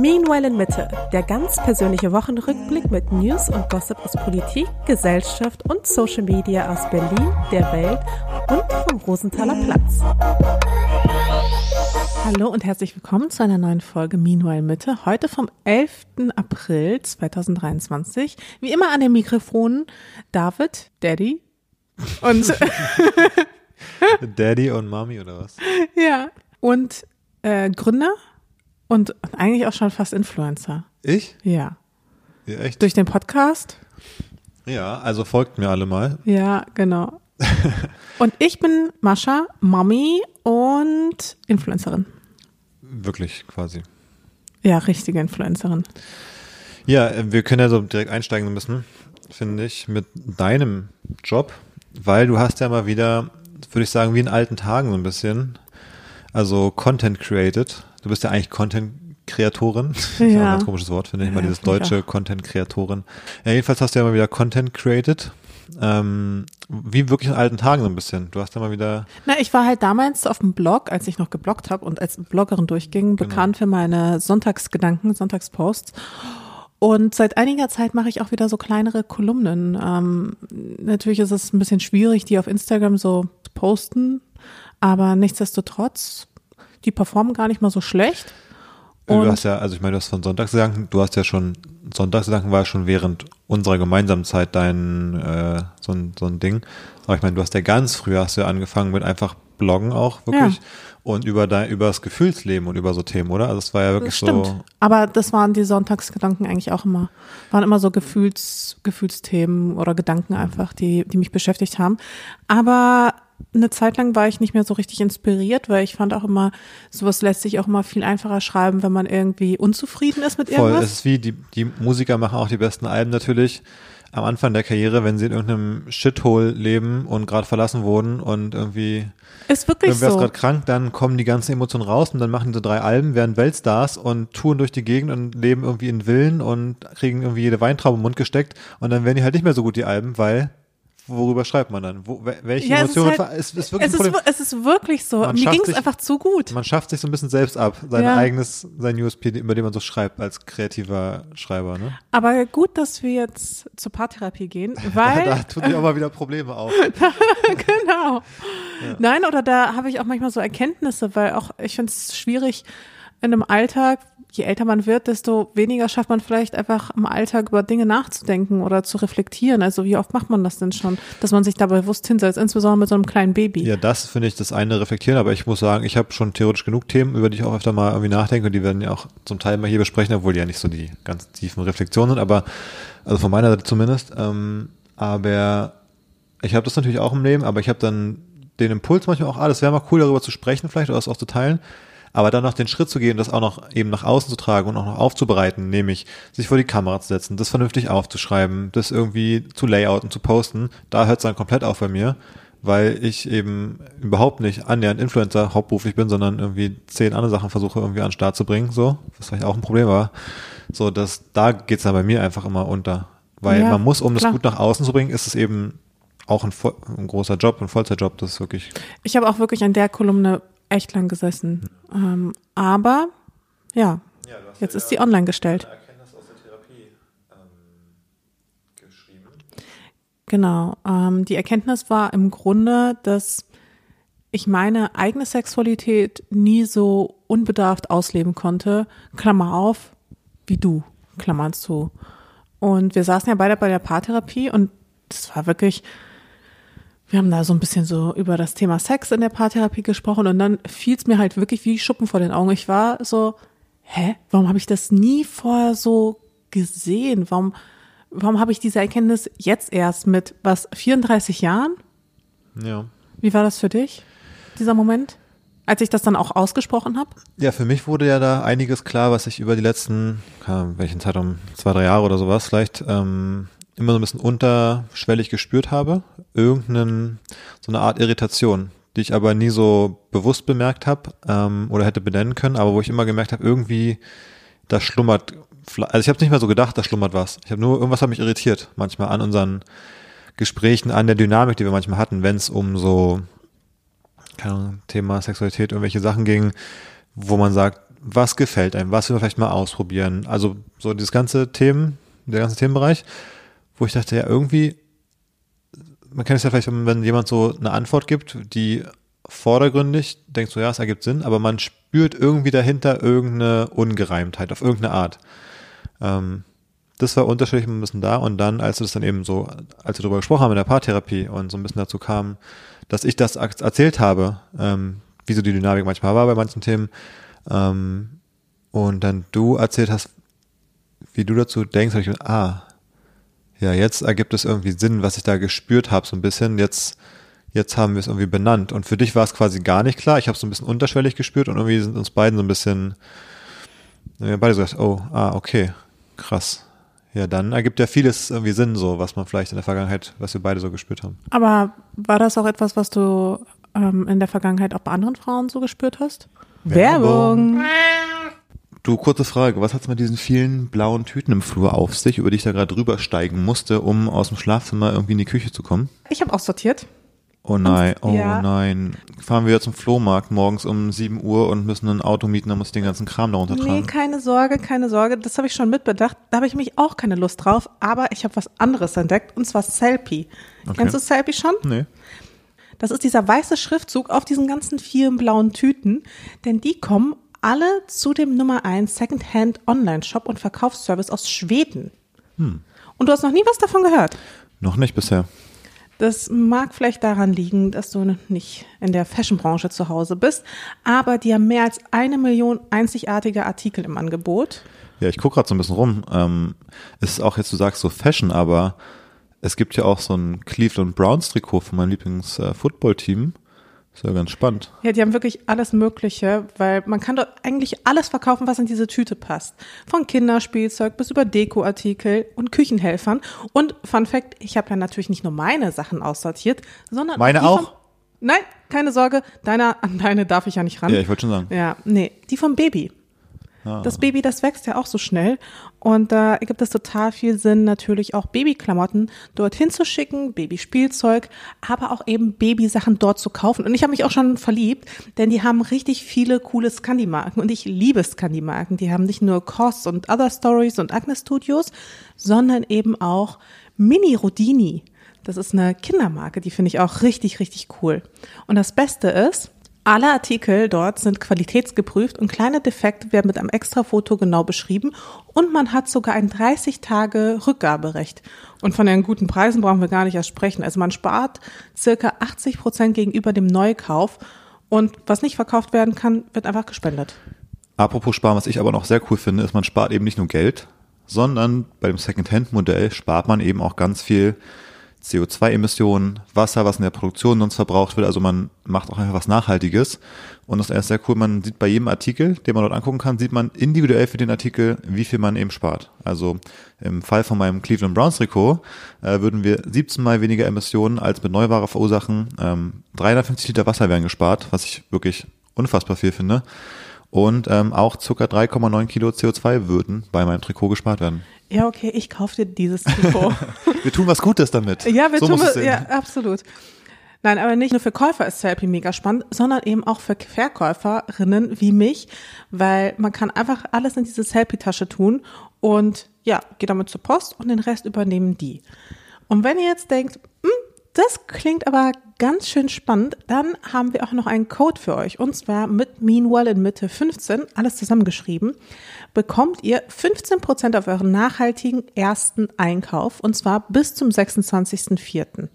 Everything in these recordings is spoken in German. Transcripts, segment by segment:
Meanwhile in Mitte, der ganz persönliche Wochenrückblick mit News und Gossip aus Politik, Gesellschaft und Social Media aus Berlin, der Welt und vom Rosenthaler Platz. Hallo und herzlich willkommen zu einer neuen Folge Meanwhile Mitte. Heute vom 11. April 2023. Wie immer an den Mikrofonen David, Daddy und Daddy und Mami oder was? ja und äh, Gründer und eigentlich auch schon fast Influencer. Ich? Ja. Ja, echt? Durch den Podcast. Ja, also folgt mir alle mal. Ja, genau. und ich bin Mascha, Mami und Influencerin. Wirklich quasi. Ja, richtige Influencerin. Ja, äh, wir können ja so direkt einsteigen müssen, finde ich, mit deinem Job, weil du hast ja mal wieder, würde ich sagen, wie in alten Tagen so ein bisschen, also Content created. Du bist ja eigentlich Content-Kreatorin. Das ist auch ein Ja. ganz komisches Wort, finde ich, mal Ja, dieses deutsche Content-Kreatorin. Ja, jedenfalls hast du ja mal wieder Content created. Ähm, wie wirklich in alten Tagen so ein bisschen. Du hast ja mal wieder, Na, ich war halt damals auf dem Blog, als ich noch gebloggt habe und als Bloggerin durchging, bekannt für meine Sonntagsgedanken, Sonntagsposts. Und seit einiger Zeit mache ich auch wieder so kleinere Kolumnen. Ähm, natürlich ist es ein bisschen schwierig, die auf Instagram so zu posten, aber nichtsdestotrotz, die performen gar nicht mal so schlecht. du Und- hast ja, also ich meine, du hast von Sonntagsgedanken, du hast ja schon, Sonntagsgedanken war schon während unserer gemeinsamen Zeit dein, äh, so ein, so ein Ding. Aber ich meine, du hast ja ganz früh hast du ja angefangen mit einfach Bloggen auch, wirklich. Ja. Und über dein, über das Gefühlsleben und über so Themen, oder? Also es war ja wirklich Stimmt. so, Aber das waren die Sonntagsgedanken eigentlich auch immer. Waren immer so Gefühls, Gefühlsthemen oder Gedanken einfach, die, die mich beschäftigt haben. Aber eine Zeit lang war ich nicht mehr so richtig inspiriert, weil ich fand auch immer, sowas lässt sich auch immer viel einfacher schreiben, wenn man irgendwie unzufrieden ist mit voll. Es irgendwas. ist wie, die, die Musiker machen auch die besten Alben natürlich am Anfang der Karriere, wenn sie in irgendeinem Shithole leben und gerade verlassen wurden und irgendwie Ist wirklich Irgendwer ist so. gerade krank, dann kommen die ganzen Emotionen raus und dann machen sie drei Alben, werden Weltstars und touren durch die Gegend und leben irgendwie in Villen und kriegen irgendwie jede Weintraube im Mund gesteckt und dann werden die halt nicht mehr so gut, die Alben, weil worüber schreibt man dann? Wo, wel- welche Ja, es ist Emotionen? halt- es ist wirklich Es ein ist, wir- es ist wirklich so. Man Mir ging es einfach zu gut. Man schafft sich so ein bisschen selbst ab, sein Ja. eigenes, sein USP, über den man so schreibt als kreativer Schreiber. Ne? Aber gut, dass wir jetzt zur Paartherapie gehen, weil Da tun sich auch mal wieder Probleme auf. genau. Nein, oder da habe ich auch manchmal so Erkenntnisse, weil auch ich finde es schwierig in einem Alltag, je älter man wird, desto weniger schafft man vielleicht einfach im Alltag über Dinge nachzudenken oder zu reflektieren. Also wie oft macht man das denn schon, dass man sich da bewusst hinsetzt, insbesondere mit so einem kleinen Baby. Ja, das finde ich das eine reflektieren, aber ich muss sagen, ich habe schon theoretisch genug Themen, über die ich auch öfter mal irgendwie nachdenke und die werden ja auch zum Teil mal hier besprechen, obwohl die ja nicht so die ganz tiefen Reflexionen sind, aber also von meiner Seite zumindest. Ähm, aber ich habe das natürlich auch im Leben, aber ich habe dann den Impuls manchmal auch, ah, das wäre mal cool, darüber zu sprechen vielleicht oder das auch zu teilen. Aber dann noch den Schritt zu gehen, das auch noch eben nach außen zu tragen und auch noch aufzubereiten, nämlich sich vor die Kamera zu setzen, das vernünftig aufzuschreiben, das irgendwie zu layouten, zu posten, da hört es dann komplett auf bei mir, weil ich eben überhaupt nicht annähernd Influencer hauptberuflich bin, sondern irgendwie zehn andere Sachen versuche irgendwie an den Start zu bringen, so, was vielleicht auch ein Problem war. So, dass da geht's dann bei mir einfach immer unter. Weil Ja, man muss, um klar. das gut nach außen zu bringen, ist es eben auch ein, ein großer Job, ein Vollzeitjob, das ist wirklich Ich habe auch wirklich an der Kolumne echt lang gesessen. Ähm, aber ja, jetzt ist sie online gestellt. Erkenntnis aus der Therapie geschrieben. Genau. Ähm, die Erkenntnis war im Grunde, dass ich meine eigene Sexualität nie so unbedarft ausleben konnte. Klammer auf, wie du, Klammer zu. Und wir saßen ja beide bei der Paartherapie und das war wirklich, wir haben da so ein bisschen so über das Thema Sex in der Paartherapie gesprochen und dann fiel es mir halt wirklich wie Schuppen vor den Augen. Ich war so, hä, warum habe ich das nie vorher so gesehen? Warum, warum habe ich diese Erkenntnis jetzt erst mit was 34 Jahren? Ja. Wie war das für dich, dieser Moment, als ich das dann auch ausgesprochen habe? Ja, für mich wurde ja da einiges klar, was ich über die letzten, keine Ahnung, welchen Zeitraum, zwei, drei Jahre oder sowas vielleicht, ähm, immer so ein bisschen unterschwellig gespürt habe. Irgendeinen, so eine Art Irritation, die ich aber nie so bewusst bemerkt habe ähm, oder hätte benennen können, aber wo ich immer gemerkt habe, irgendwie, da schlummert, also ich habe nicht mehr so gedacht, da schlummert was. Ich habe nur, irgendwas hat mich irritiert, manchmal an unseren Gesprächen, an der Dynamik, die wir manchmal hatten, wenn es um so keine Ahnung, Thema Sexualität, irgendwelche Sachen ging, wo man sagt, was gefällt einem, was will man vielleicht mal ausprobieren. Also so dieses ganze Themen, der ganze Themenbereich, wo ich dachte, ja, irgendwie, man kennt es ja vielleicht, wenn jemand so eine Antwort gibt, die vordergründig denkt so, ja, es ergibt Sinn, aber man spürt irgendwie dahinter irgendeine Ungereimtheit auf irgendeine Art. Ähm, das war unterschiedlich ein bisschen da und dann, als wir das dann eben so, als wir darüber gesprochen haben in der Paartherapie und so ein bisschen dazu kam, dass ich das erzählt habe, ähm, wie so die Dynamik manchmal war bei manchen Themen, ähm, und dann du erzählt hast, wie du dazu denkst, habe ich gedacht, ah, ja, jetzt ergibt es irgendwie Sinn, was ich da gespürt habe, so ein bisschen. Jetzt, jetzt haben wir es irgendwie benannt. Und für dich war es quasi gar nicht klar. Ich habe es so ein bisschen unterschwellig gespürt und irgendwie sind uns beiden so ein bisschen, wir haben beide so gesagt, oh, ah, okay, krass. Ja, dann ergibt ja vieles irgendwie Sinn, so was man vielleicht in der Vergangenheit, was wir beide so gespürt haben. Aber war das auch etwas, was du ähm, in der Vergangenheit auch bei anderen Frauen so gespürt hast? Werbung. Du, kurze Frage. Was hat es mit diesen vielen blauen Tüten im Flur auf sich, über die ich da gerade drüber steigen musste, um aus dem Schlafzimmer irgendwie in die Küche zu kommen? Ich habe auch sortiert. Oh nein, oh ja. nein. Fahren wir zum Flohmarkt morgens um 7 Uhr und müssen ein Auto mieten, dann muss ich den ganzen Kram darunter Nee, tragen. keine Sorge, keine Sorge. Das habe ich schon mitbedacht. Da habe ich mich auch keine Lust drauf. Aber ich habe was anderes entdeckt und zwar Selfie. Kennst du Selfie schon? Nee. Das ist dieser weiße Schriftzug auf diesen ganzen vielen blauen Tüten, denn die kommen alle zu dem Nummer 1 Secondhand Online-Shop und Verkaufsservice aus Schweden. Hm. Und du hast noch nie was davon gehört. Noch nicht bisher. Das mag vielleicht daran liegen, dass du nicht in der Fashionbranche zu Hause bist, aber die haben mehr als eine Million einzigartige Artikel im Angebot. Ja, ich gucke gerade so ein bisschen rum. Ähm, es ist auch jetzt, du sagst so Fashion, aber es gibt ja auch so ein Cleveland Browns Trikot von meinem Lieblings-Football-Team. Ist ja ganz spannend. Ja, die haben wirklich alles Mögliche, weil man kann dort eigentlich alles verkaufen, was in diese Tüte passt. Von Kinderspielzeug bis über Dekoartikel und Küchenhelfern. Und Fun Fact, ich habe ja natürlich nicht nur meine Sachen aussortiert, sondern Meine auch? Nein, keine Sorge, deine, an deine darf ich ja nicht ran. Ja, ich wollte schon sagen. Ja, nee, die vom Baby. Ah. Das Baby, das wächst ja auch so schnell. Und da gibt es total viel Sinn, natürlich auch Babyklamotten dorthin zu schicken, Babyspielzeug, aber auch eben Babysachen dort zu kaufen. Und ich habe mich auch schon verliebt, denn die haben richtig viele coole Scandi-Marken. Und ich liebe Scandi-Marken. Die haben nicht nur Koss und Other Stories und Agnes Studios, sondern eben auch Mini Rodini. Das ist eine Kindermarke, die finde ich auch richtig, richtig cool. Und das Beste ist, alle Artikel dort sind qualitätsgeprüft und kleine Defekte werden mit einem extra Foto genau beschrieben und man hat sogar ein 30 Tage Rückgaberecht. Und von den guten Preisen brauchen wir gar nicht erst sprechen. Also man spart circa 80 Prozent gegenüber dem Neukauf und was nicht verkauft werden kann, wird einfach gespendet. Apropos Sparen, was ich aber noch sehr cool finde, ist, man spart eben nicht nur Geld, sondern bei dem Second-Hand-Modell spart man eben auch ganz viel CO2-Emissionen, Wasser, was in der Produktion sonst verbraucht wird. Also man macht auch einfach was Nachhaltiges. Und das ist sehr cool. Man sieht bei jedem Artikel, den man dort angucken kann, sieht man individuell für den Artikel, wie viel man eben spart. Also im Fall von meinem Cleveland Browns Trikot äh, würden wir 17 mal weniger Emissionen als mit Neuware verursachen. Ähm, 350 Liter Wasser werden gespart, was ich wirklich unfassbar viel finde. Und ähm, auch ca. 3,9 Kilo CO2 würden bei meinem Trikot gespart werden. Ja, okay, ich kaufe dir dieses Trikot. Wir tun was Gutes damit. Ja, wir so tun wir, es ja, absolut. Nein, aber nicht nur für Käufer ist Selfie mega spannend, sondern eben auch für Verkäuferinnen wie mich, weil man kann einfach alles in diese Selfie-Tasche tun und ja, geht damit zur Post und den Rest übernehmen die. Und wenn ihr jetzt denkt, hm, das klingt aber ganz schön spannend, dann haben wir auch noch einen Code für euch und zwar mit Meanwhile in Mitte 15, alles zusammengeschrieben, bekommt ihr 15% auf euren nachhaltigen ersten Einkauf und zwar bis zum 26.04.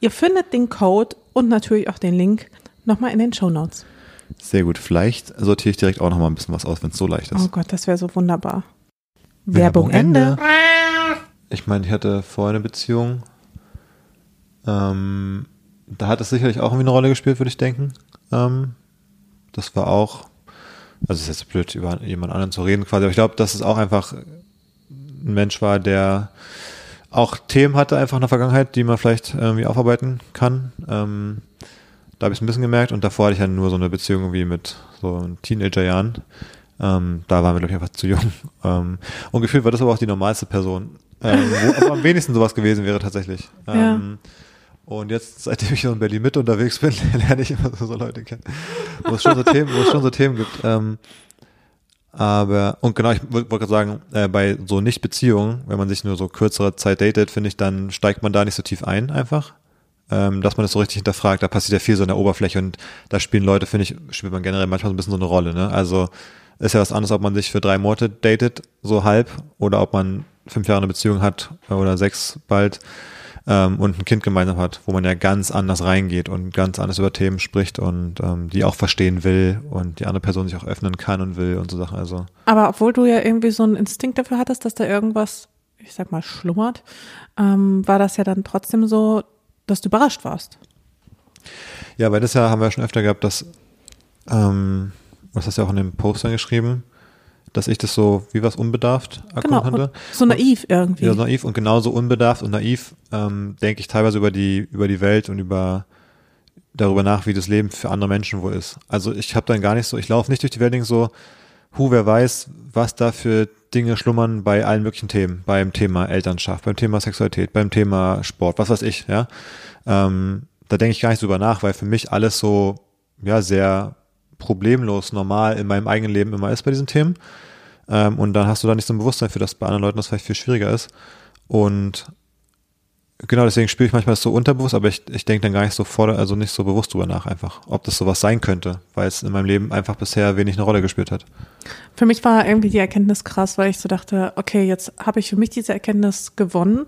Ihr findet den Code und natürlich auch den Link nochmal in den Show Notes. Sehr gut. Vielleicht sortiere ich direkt auch noch mal ein bisschen was aus, wenn es so leicht ist. Oh Gott, das wäre so wunderbar. Werbung Ende. Ich meine, ich hatte vorher eine Beziehung. Ähm, da hat es sicherlich auch irgendwie eine Rolle gespielt, würde ich denken. Ähm, das war auch, also es ist jetzt blöd, über jemand anderen zu reden quasi, aber ich glaube, dass es auch einfach ein Mensch war, der auch Themen hatte einfach in der Vergangenheit, die man vielleicht irgendwie aufarbeiten kann. Ähm, da habe ich es ein bisschen gemerkt und davor hatte ich ja nur so eine Beziehung irgendwie mit so Teenagerjahren. Ähm, da waren wir, glaube ich, einfach zu jung. Ähm, und gefühlt war das aber auch die normalste Person, ähm, wo aber am wenigsten sowas gewesen wäre tatsächlich. Ja. Und jetzt, seitdem ich in Berlin mit unterwegs bin, lerne ich immer so, so Leute kennen, wo es schon so Themen, wo es schon so Themen gibt. Ähm, Aber, und genau, ich wollte gerade sagen, äh, bei so Nicht-Beziehungen, wenn man sich nur so kürzere Zeit datet, finde ich, dann steigt man da nicht so tief ein einfach. Ähm, dass man das so richtig hinterfragt, da passiert ja viel so in der Oberfläche und da spielen Leute, finde ich, spielt man generell manchmal so ein bisschen so eine Rolle. Ne? Also ist ja was anderes, ob man sich für drei Monate datet, so halb, oder ob man fünf Jahre eine Beziehung hat oder sechs bald ähm, und ein Kind gemeinsam hat, wo man ja ganz anders reingeht und ganz anders über Themen spricht und ähm, die auch verstehen will und die andere Person sich auch öffnen kann und will und so Sachen. Also. Aber obwohl du ja irgendwie so einen Instinkt dafür hattest, dass da irgendwas, ich sag mal, schlummert, ähm, war das ja dann trotzdem so, dass du überrascht warst. Ja, weil das ja haben wir ja schon öfter gehabt, dass, ähm, was hast du ja auch in den Postern geschrieben, dass ich das so wie was unbedarft genau, konnte. So naiv irgendwie. Ja, so naiv und genauso unbedarft und naiv ähm, denke ich teilweise über die über die Welt und über darüber nach, wie das Leben für andere Menschen wohl ist. Also ich habe dann gar nicht so, ich laufe nicht durch die Welt denke so, hu, wer weiß, was da für Dinge schlummern bei allen möglichen Themen, beim Thema Elternschaft, beim Thema Sexualität, beim Thema Sport, was weiß ich, ja. Ähm, da denke ich gar nicht drüber nach, weil für mich alles so ja sehr problemlos normal in meinem eigenen Leben immer ist bei diesen Themen. Ähm, und dann hast du da nicht so ein Bewusstsein für, dass bei anderen Leuten das vielleicht viel schwieriger ist. Und genau deswegen spüre ich manchmal so unterbewusst, aber ich, ich denke dann gar nicht so vor, also nicht so bewusst drüber nach einfach, ob das sowas sein könnte, weil es in meinem Leben einfach bisher wenig eine Rolle gespielt hat. Für mich war irgendwie die Erkenntnis krass, weil ich so dachte, okay, jetzt habe ich für mich diese Erkenntnis gewonnen,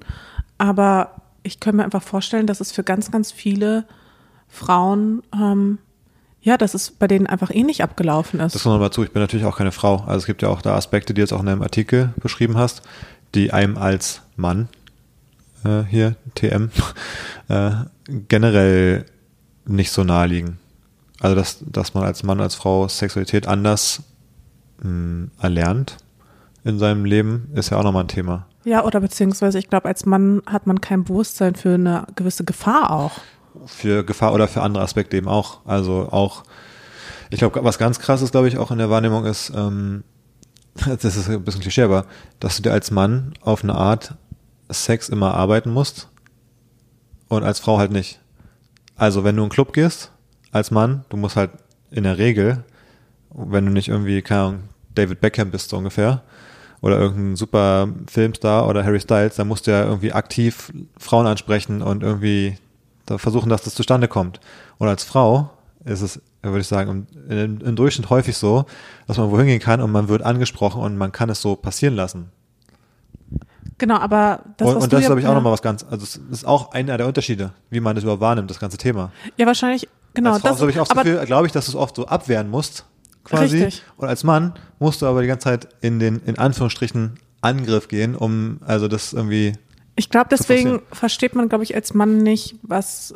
aber ich könnte mir einfach vorstellen, dass es für ganz, ganz viele Frauen ähm, ja, dass es bei denen einfach ähnlich abgelaufen ist. Das kommt nochmal zu, ich bin natürlich auch keine Frau. Also es gibt ja auch da Aspekte, die du jetzt auch in einem Artikel beschrieben hast, die einem als Mann äh, hier, TM, äh, generell nicht so nahe liegen. Also dass, dass man als Mann, als Frau Sexualität anders mh, hm, erlernt in seinem Leben, ist ja auch nochmal ein Thema. Ja, oder beziehungsweise ich glaube, als Mann hat man kein Bewusstsein für eine gewisse Gefahr auch für Gefahr oder für andere Aspekte eben auch. Also auch, ich glaube, was ganz krass ist, glaube ich, auch in der Wahrnehmung ist, ähm, das ist ein bisschen Klischee, aber dass du dir als Mann auf eine Art Sex immer arbeiten musst und als Frau halt nicht. Also wenn du in einen Club gehst, als Mann, du musst halt in der Regel, wenn du nicht irgendwie, keine Ahnung, David Beckham bist so ungefähr, oder irgendein super Filmstar oder Harry Styles, dann musst du ja irgendwie aktiv Frauen ansprechen und irgendwie da versuchen, dass das zustande kommt. Und als Frau ist es, würde ich sagen, im, im Durchschnitt häufig so, dass man wohin gehen kann und man wird angesprochen und man kann es so passieren lassen. Genau, aber das, und, was und das ist, glaube ich, auch nochmal was ganz, also es ist auch einer der Unterschiede, wie man das überhaupt wahrnimmt, das ganze Thema. Ja, wahrscheinlich, genau. Als Frau das habe ich auch viel, glaube ich, dass du es oft so abwehren musst, quasi. Richtig. Und als Mann musst du aber die ganze Zeit in den, in Anführungsstrichen, Angriff gehen, um also das irgendwie ich glaube, deswegen versteht man, glaube ich, als Mann nicht, was,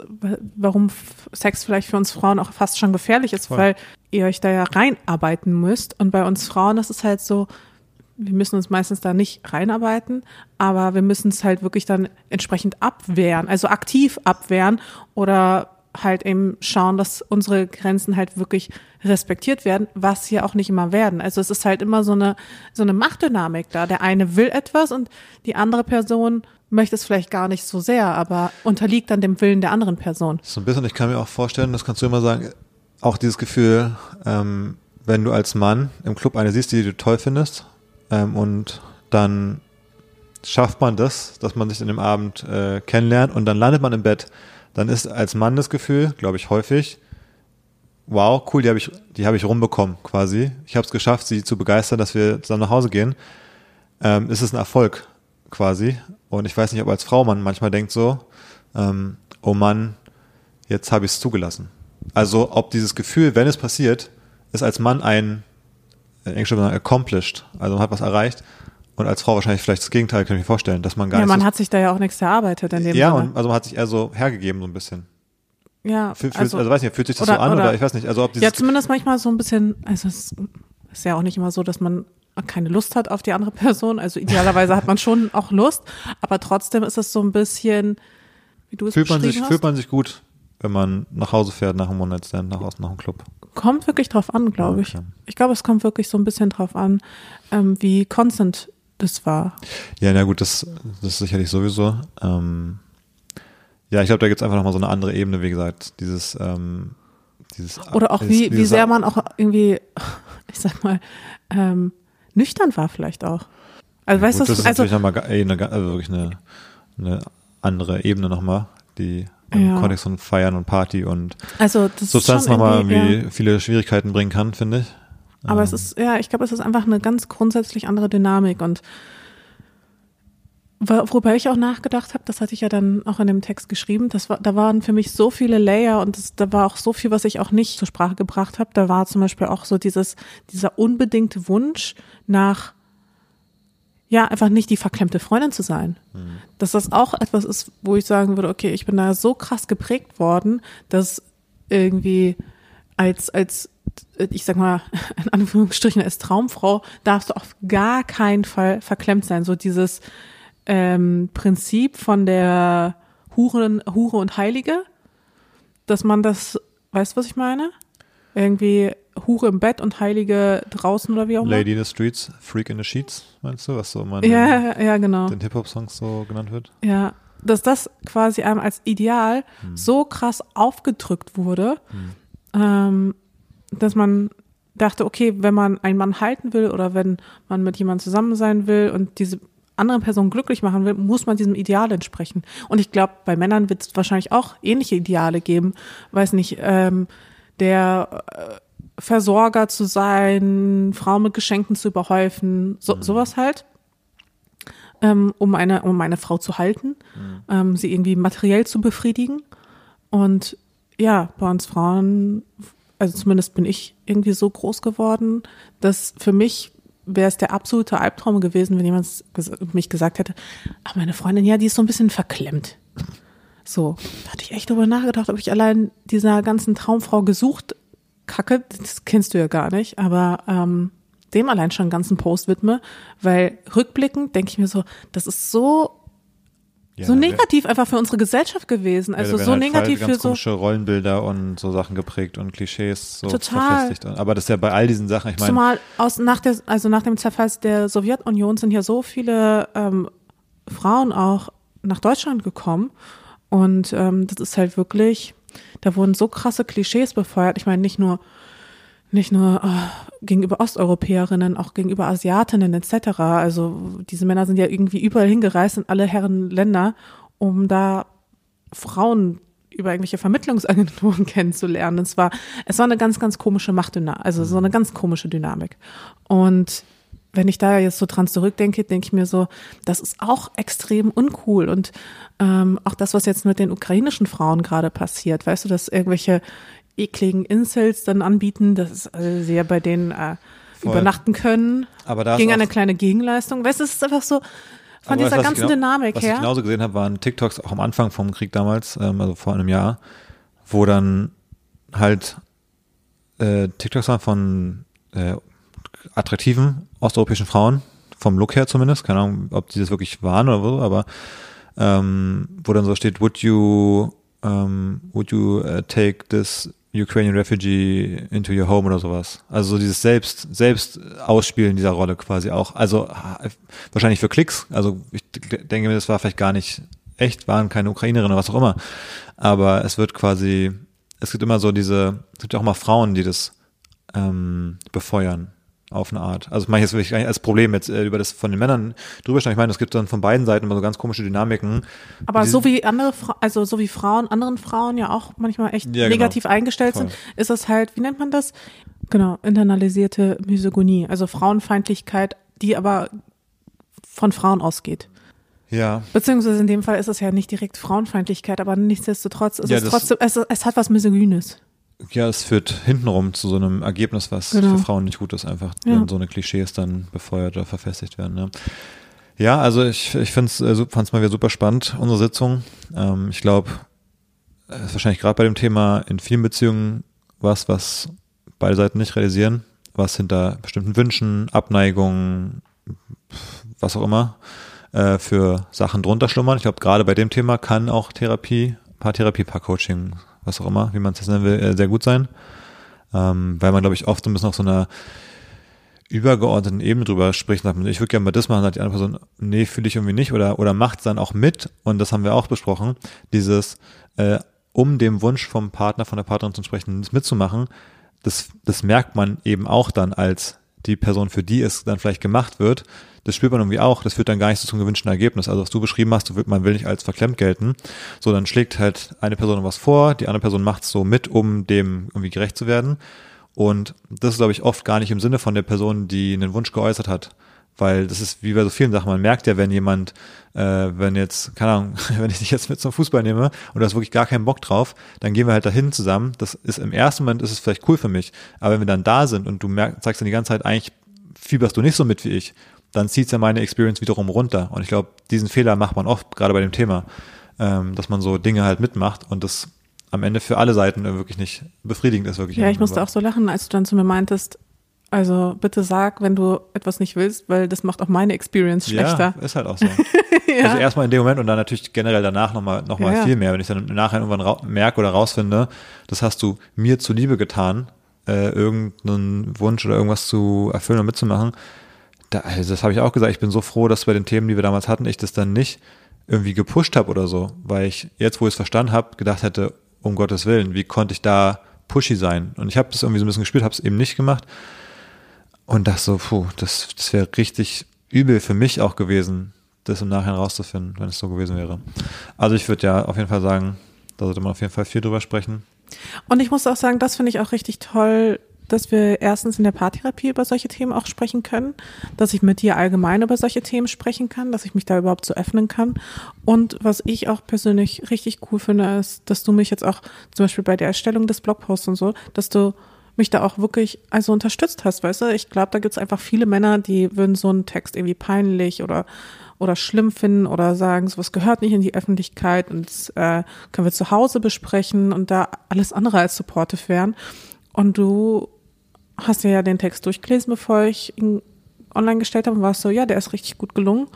warum Sex vielleicht für uns Frauen auch fast schon gefährlich ist, Voll. weil ihr euch da ja reinarbeiten müsst. Und bei uns Frauen ist es halt so, wir müssen uns meistens da nicht reinarbeiten, aber wir müssen es halt wirklich dann entsprechend abwehren, also aktiv abwehren oder halt eben schauen, dass unsere Grenzen halt wirklich respektiert werden, was hier auch nicht immer werden. Also es ist halt immer so eine, so eine Machtdynamik da. Der eine will etwas und die andere Person möchte es vielleicht gar nicht so sehr, aber unterliegt dann dem Willen der anderen Person. So ein bisschen, ich kann mir auch vorstellen, das kannst du immer sagen, auch dieses Gefühl, ähm, wenn du als Mann im Club eine siehst, die du toll findest, ähm, und dann schafft man das, dass man sich in dem Abend äh, kennenlernt und dann landet man im Bett, dann ist als Mann das Gefühl, glaube ich, häufig, wow, cool, die habe ich, die habe ich rumbekommen quasi. Ich habe es geschafft, sie zu begeistern, dass wir zusammen nach Hause gehen. Ähm, ist es ein Erfolg quasi. Und ich weiß nicht, ob als Frau man manchmal denkt so, ähm, oh Mann, jetzt habe ich es zugelassen. Also ob dieses Gefühl, wenn es passiert, ist als Mann ein, in Englisch sagen, accomplished, also man hat was erreicht. Und als Frau wahrscheinlich vielleicht das Gegenteil, kann ich mir vorstellen, dass man gar ja, nicht. Ja, man so hat sich da ja auch nichts erarbeitet in dem Ja, und also man hat sich eher so hergegeben, so ein bisschen. Ja. Fühl, also, also weiß nicht, fühlt sich das oder, so an oder, oder, ich weiß nicht, also ob dieses Ja, zumindest manchmal so ein bisschen, also es ist ja auch nicht immer so, dass man keine Lust hat auf die andere Person. Also idealerweise hat man schon auch Lust, aber trotzdem ist es so ein bisschen, wie du es fühlt man sich, hast. Fühlt man sich gut, wenn man nach Hause fährt nach einem One-Night-Stand, nach Hause nach einem Club? Kommt wirklich drauf an, glaube okay. ich. Ich glaube, es kommt wirklich so ein bisschen drauf an, ähm, wie constant das war. Ja, na gut, das, das ist sicherlich sowieso. Ähm, ja, ich glaube, da gibt es einfach nochmal so eine andere Ebene, wie gesagt, dieses, ähm, dieses Oder auch wie, wie sehr man auch irgendwie, ich sag mal, ähm, nüchtern war vielleicht auch. Also weißt Gut, du, das ist also natürlich nochmal eine, also wirklich eine, eine andere Ebene nochmal, die im Ja. Kontext von Feiern und Party und also das Substanz nochmal irgendwie, ja. viele Schwierigkeiten bringen kann, finde ich. Aber es Ähm, ist, ja, ich glaube, es ist einfach eine ganz grundsätzlich andere Dynamik und wo- worüber ich auch nachgedacht habe, das hatte ich ja dann auch in dem Text geschrieben, das war, da waren für mich so viele Layer und das, da war auch so viel, was ich auch nicht zur Sprache gebracht habe. Da war zum Beispiel auch so dieses, dieser unbedingte Wunsch nach, ja, einfach nicht die verklemmte Freundin zu sein. Dass das auch etwas ist, wo ich sagen würde, okay, ich bin da so krass geprägt worden, dass irgendwie als, als, ich sag mal, in Anführungsstrichen als Traumfrau darfst du auf gar keinen Fall verklemmt sein. So dieses ähm, Prinzip von der Huren, Hure und Heilige, dass man das, weißt du, was ich meine? Irgendwie Hure im Bett und Heilige draußen oder wie auch immer. Lady in the Streets, Freak in the Sheets, meinst du, was so mal Ja, ja, genau. den Hip-Hop-Songs so genannt wird? Ja, dass das quasi einem als Ideal so krass aufgedrückt wurde, ähm, dass man dachte, okay, wenn man einen Mann halten will oder wenn man mit jemandem zusammen sein will und diese andere Person glücklich machen will, muss man diesem Ideal entsprechen. Und ich glaube, bei Männern wird es wahrscheinlich auch ähnliche Ideale geben. Weiß nicht, ähm, der äh, Versorger zu sein, Frauen mit Geschenken zu überhäufen, so, sowas halt ähm, um eine, um eine Frau zu halten, ähm, sie irgendwie materiell zu befriedigen. Und ja, bei uns Frauen, also zumindest bin ich irgendwie so groß geworden, dass für mich wäre es der absolute Albtraum gewesen, wenn jemand mich gesagt hätte, ach, meine Freundin, ja, die ist so ein bisschen verklemmt. So, da hatte ich echt drüber nachgedacht, ob ich allein dieser ganzen Traumfrau gesucht kacke, das kennst du ja gar nicht, aber ähm, dem allein schon einen ganzen Post widme, weil rückblickend denke ich mir so, das ist so Ja, so wär- negativ einfach für unsere Gesellschaft gewesen, ja, also da so halt negativ ganz für so komische Rollenbilder und so Sachen geprägt und Klischees so Total. verfestigt. Aber das ist ja bei all diesen Sachen, ich meine, Zumal aus nach der also nach dem Zerfall der Sowjetunion sind ja so viele ähm, Frauen auch nach Deutschland gekommen und ähm, das ist halt wirklich, da wurden so krasse Klischees befeuert. Ich meine nicht nur nicht nur äh, gegenüber Osteuropäerinnen, auch gegenüber Asiatinnen etc. Also diese Männer sind ja irgendwie überall hingereist in alle Herren Länder, um da Frauen über irgendwelche Vermittlungsagenturen kennenzulernen. Es war, es war eine ganz, ganz komische Machtdynamik, also so eine ganz komische Dynamik. Und wenn ich da jetzt so dran zurückdenke, denke ich mir so, das ist auch extrem uncool. Und ähm, auch das, was jetzt mit den ukrainischen Frauen gerade passiert, weißt du, dass irgendwelche ekligen Incels dann anbieten, dass äh, sie ja bei denen äh, übernachten können, aber da gegen eine kleine Gegenleistung. Weißt du, es ist einfach so von Aber dieser was ich ganzen genau- Dynamik was her. ich genauso gesehen habe, waren TikToks auch am Anfang vom Krieg damals, ähm, also vor einem Jahr, wo dann halt äh, TikToks waren von äh, attraktiven osteuropäischen Frauen, vom Look her zumindest, keine Ahnung, ob die das wirklich waren oder so, aber ähm, wo dann so steht, would you, um, would you uh, take this Ukrainian refugee into your home oder sowas. Also so dieses selbst, selbst Ausspielen dieser Rolle quasi auch. Also wahrscheinlich für Klicks. Also ich denke mir, das war vielleicht gar nicht echt, waren keine Ukrainerinnen oder was auch immer. Aber es wird quasi, es gibt immer so diese, es gibt ja auch mal Frauen, die das ähm, befeuern auf eine Art. Also ich meine jetzt wirklich als Problem jetzt äh, über das von den Männern drüber. Ich meine, es gibt dann von beiden Seiten immer so ganz komische Dynamiken. Aber so wie andere, Fra also so wie Frauen, anderen Frauen ja auch manchmal echt Ja, genau. negativ eingestellt sind, Voll. ist das halt, wie nennt man das? Genau, internalisierte Misogynie, also Frauenfeindlichkeit, die aber von Frauen ausgeht. Ja, Beziehungsweise in dem Fall ist es ja nicht direkt Frauenfeindlichkeit, aber nichtsdestotrotz ist Ja, es das- trotzdem, es, es hat was Misogynes. Ja, es führt hintenrum zu so einem Ergebnis, was Genau. für Frauen nicht gut ist, einfach, Ja. wenn so eine Klischees dann befeuert oder verfestigt werden. Ne? Ja, also ich, ich finde es äh, su- fand's mal wieder super spannend, unsere Sitzung. Ähm, ich glaube, es ist wahrscheinlich gerade bei dem Thema in vielen Beziehungen was, was beide Seiten nicht realisieren, was hinter bestimmten Wünschen, Abneigungen, was auch immer, äh, für Sachen drunter schlummern. Ich glaube, gerade bei dem Thema kann auch Therapie, Paartherapie, Paarcoaching, was auch immer, wie man es nennen will, äh, sehr gut sein. Ähm, weil man, glaube ich, oft ein bisschen auf so einer übergeordneten Ebene drüber spricht, sagt man, ich würde gerne mal das machen, sagt die andere Person, nee, fühle ich irgendwie nicht oder, oder macht dann auch mit und das haben wir auch besprochen, dieses, äh, um dem Wunsch vom Partner, von der Partnerin zu entsprechen, das mitzumachen, das, das merkt man eben auch dann als die Person, für die es dann vielleicht gemacht wird, das spürt man irgendwie auch, das führt dann gar nicht so zum gewünschten Ergebnis. Also was du beschrieben hast, man will nicht als verklemmt gelten. So, dann schlägt halt eine Person was vor, die andere Person macht es so mit, um dem irgendwie gerecht zu werden. Und das ist, glaube ich, oft gar nicht im Sinne von der Person, die einen Wunsch geäußert hat. Weil das ist wie bei so vielen Sachen, man merkt ja, wenn jemand, äh, wenn jetzt, keine Ahnung, wenn ich dich jetzt mit zum Fußball nehme und du hast wirklich gar keinen Bock drauf, dann gehen wir halt dahin zusammen. Das ist im ersten Moment ist es vielleicht cool für mich, aber wenn wir dann da sind und du merkst, sagst dann die ganze Zeit, eigentlich fieberst du nicht so mit wie ich, dann zieht ja meine Experience wiederum runter. Und ich glaube, diesen Fehler macht man oft, gerade bei dem Thema, ähm, dass man so Dinge halt mitmacht und das am Ende für alle Seiten wirklich nicht befriedigend ist. Wirklich ja, ich musste auch so lachen, als du dann zu mir meintest, also bitte sag, wenn du etwas nicht willst, weil das macht auch meine Experience schlechter. Ja, ist halt auch so. ja. Also erstmal in dem Moment und dann natürlich generell danach nochmal noch mal ja, viel mehr. Wenn ich dann nachher irgendwann merke oder rausfinde, das hast du mir zuliebe getan, äh, irgendeinen Wunsch oder irgendwas zu erfüllen und mitzumachen. Da, also das habe ich auch gesagt. Ich bin so froh, dass bei den Themen, die wir damals hatten, ich das dann nicht irgendwie gepusht habe oder so, weil ich jetzt, wo ich es verstanden habe, gedacht hätte, um Gottes Willen, wie konnte ich da pushy sein? Und ich habe das irgendwie so ein bisschen gespielt, habe es eben nicht gemacht und dachte so, puh, das, das wäre richtig übel für mich auch gewesen, das im Nachhinein rauszufinden, wenn es so gewesen wäre. Also ich würde ja auf jeden Fall sagen, da sollte man auf jeden Fall viel drüber sprechen. Und ich muss auch sagen, das finde ich auch richtig toll, dass wir erstens in der Paartherapie über solche Themen auch sprechen können, dass ich mit dir allgemein über solche Themen sprechen kann, dass ich mich da überhaupt so öffnen kann. Und was ich auch persönlich richtig cool finde, ist, dass du mich jetzt auch zum Beispiel bei der Erstellung des Blogposts und so, dass du mich da auch wirklich also unterstützt hast, weißt du? Ich glaube, da gibt es einfach viele Männer, die würden so einen Text irgendwie peinlich oder oder schlimm finden oder sagen, sowas gehört nicht in die Öffentlichkeit und äh, können wir zu Hause besprechen und da alles andere als supportive wären. Und du hast ja den Text durchgelesen, bevor ich ihn online gestellt habe und warst so, ja, der ist richtig gut gelungen